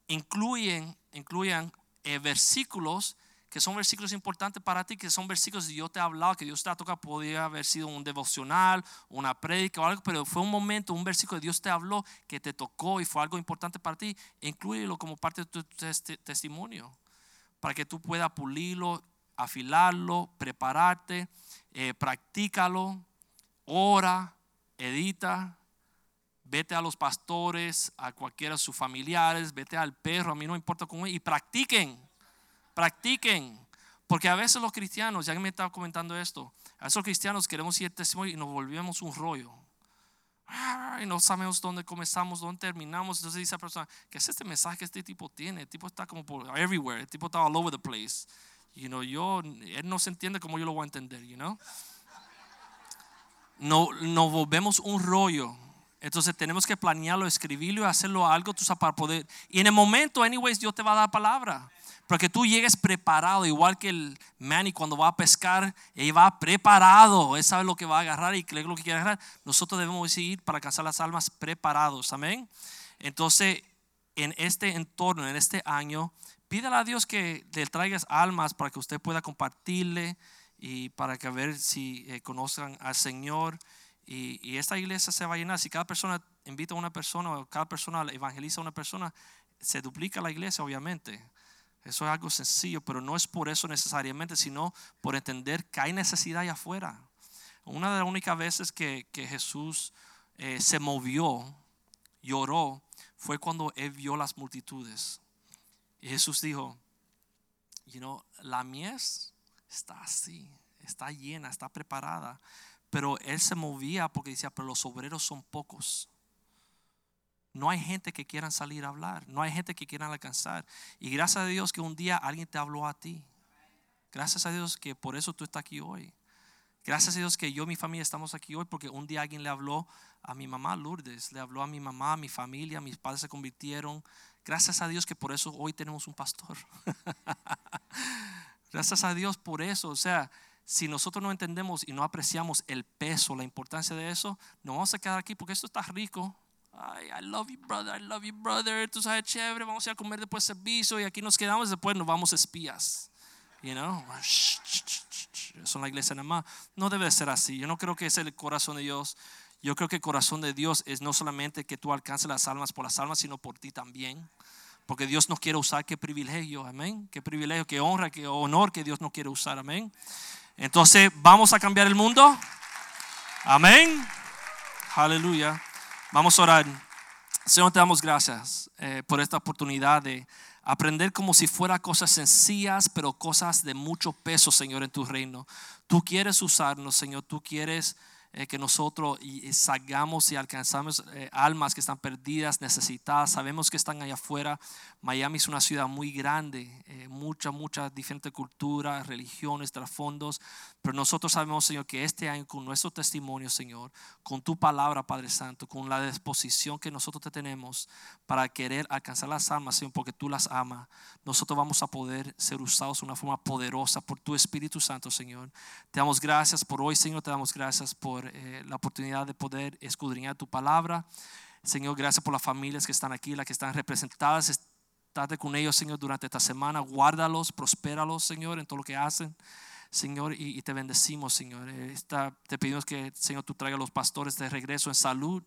incluyen, incluyan eh, versículos que son versículos importantes para ti, que son versículos que Dios te ha hablado, que Dios te ha tocado, podría haber sido un devocional, una prédica o algo, pero fue un momento, un versículo que Dios te habló, que te tocó y fue algo importante para ti, incluyelo como parte de tu testimonio, para que tú puedas pulirlo, afilarlo, prepararte, eh, practícalo, ora, edita, vete a los pastores, a cualquiera de sus familiares, vete al perro, a mí no importa cómo, y practiquen practiquen. Porque a veces los cristianos, ya que me estaba comentando esto, a veces los cristianos queremos ir testimonio y nos volvemos un rollo. Y no sabemos dónde comenzamos, dónde terminamos. Entonces dice la persona, ¿qué es este mensaje que este tipo tiene? El tipo está como por everywhere, el tipo está all over the place. You know, yo, él no se entiende como yo lo voy a entender, you know. No, nos volvemos un rollo. Entonces tenemos que planearlo, escribirlo y hacerlo algo tú sabes, para poder. Y en el momento, anyways, Dios te va a dar palabra. Para que tú llegues preparado, igual que el Manny cuando va a pescar, él va preparado, él sabe lo que va a agarrar y lo que quiere agarrar. Nosotros debemos seguir para alcanzar las almas preparados, amén. Entonces, en este entorno, en este año, pídale a Dios que le traigas almas para que usted pueda compartirle y para que a ver si eh, conozcan al Señor. Y, y, esta iglesia se va a llenar. Si cada persona invita a una persona o cada persona evangeliza a una persona, se duplica la iglesia, obviamente. Eso es algo sencillo, pero no es por eso necesariamente, sino por entender que hay necesidad allá afuera. Una de las únicas veces que, Jesús eh, se movió, lloró, fue cuando él vio las multitudes. Y Jesús dijo, you know, la mies está así, está llena, está preparada. Pero él se movía porque decía, pero los obreros son pocos. No hay gente que quieran salir a hablar, no hay gente que quieran alcanzar. Y gracias a Dios que un día alguien te habló a ti. Gracias a Dios que por eso tú estás aquí hoy. Gracias a Dios que yo y mi familia estamos aquí hoy porque un día alguien le habló a mi mamá Lourdes, le habló a mi mamá, a mi familia, mis padres se convirtieron. Gracias a Dios que por eso hoy tenemos un pastor. Gracias a Dios por eso. O sea, si nosotros no entendemos y no apreciamos el peso, la importancia de eso, no vamos a quedar aquí porque esto está rico. Ay, I love you, brother, I love you, brother. Tú sabes, chévere, vamos a ir a comer después servicio y aquí nos quedamos, después nos vamos espías. You know, son la iglesia nada más. No debe ser así. Yo no creo que es el corazón de Dios. Yo creo que el corazón de Dios es no solamente que tú alcances las almas por las almas, sino por ti también. Porque Dios nos quiere usar, qué privilegio, amén. Qué privilegio, qué honra, qué honor que Dios nos quiere usar, amén. Entonces, ¿vamos a cambiar el mundo? Amén. Aleluya. Vamos a orar. Señor, te damos gracias eh, por esta oportunidad de aprender como si fuera cosas sencillas, pero cosas de mucho peso, Señor, en tu reino. Tú quieres usarnos, Señor. Tú quieres eh, que nosotros salgamos y alcanzamos eh, almas que están perdidas, necesitadas. Sabemos que están allá afuera. Miami es una ciudad muy grande, eh, muchas, muchas diferentes culturas, religiones, trasfondos. Pero nosotros sabemos, Señor, que este año con nuestro testimonio, Señor, con tu palabra, Padre Santo, con la disposición que nosotros te tenemos para querer alcanzar las almas, Señor, porque tú las amas, nosotros vamos a poder ser usados de una forma poderosa por tu Espíritu Santo, Señor. Te damos gracias por hoy, Señor. Te damos gracias por eh, la oportunidad de poder escudriñar tu palabra. Señor, gracias por las familias que están aquí, las que están representadas. Estate con ellos, Señor, durante esta semana. Guárdalos, prospéralos, Señor, en todo lo que hacen. Señor, y, te bendecimos, Señor. Eh, te pedimos que, Señor, tú traigas a los pastores de regreso en salud,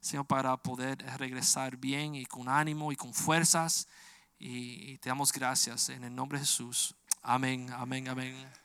Señor, para poder regresar bien y con ánimo y con fuerzas. Y, y te damos gracias en el nombre de Jesús. Amén, amén, amén.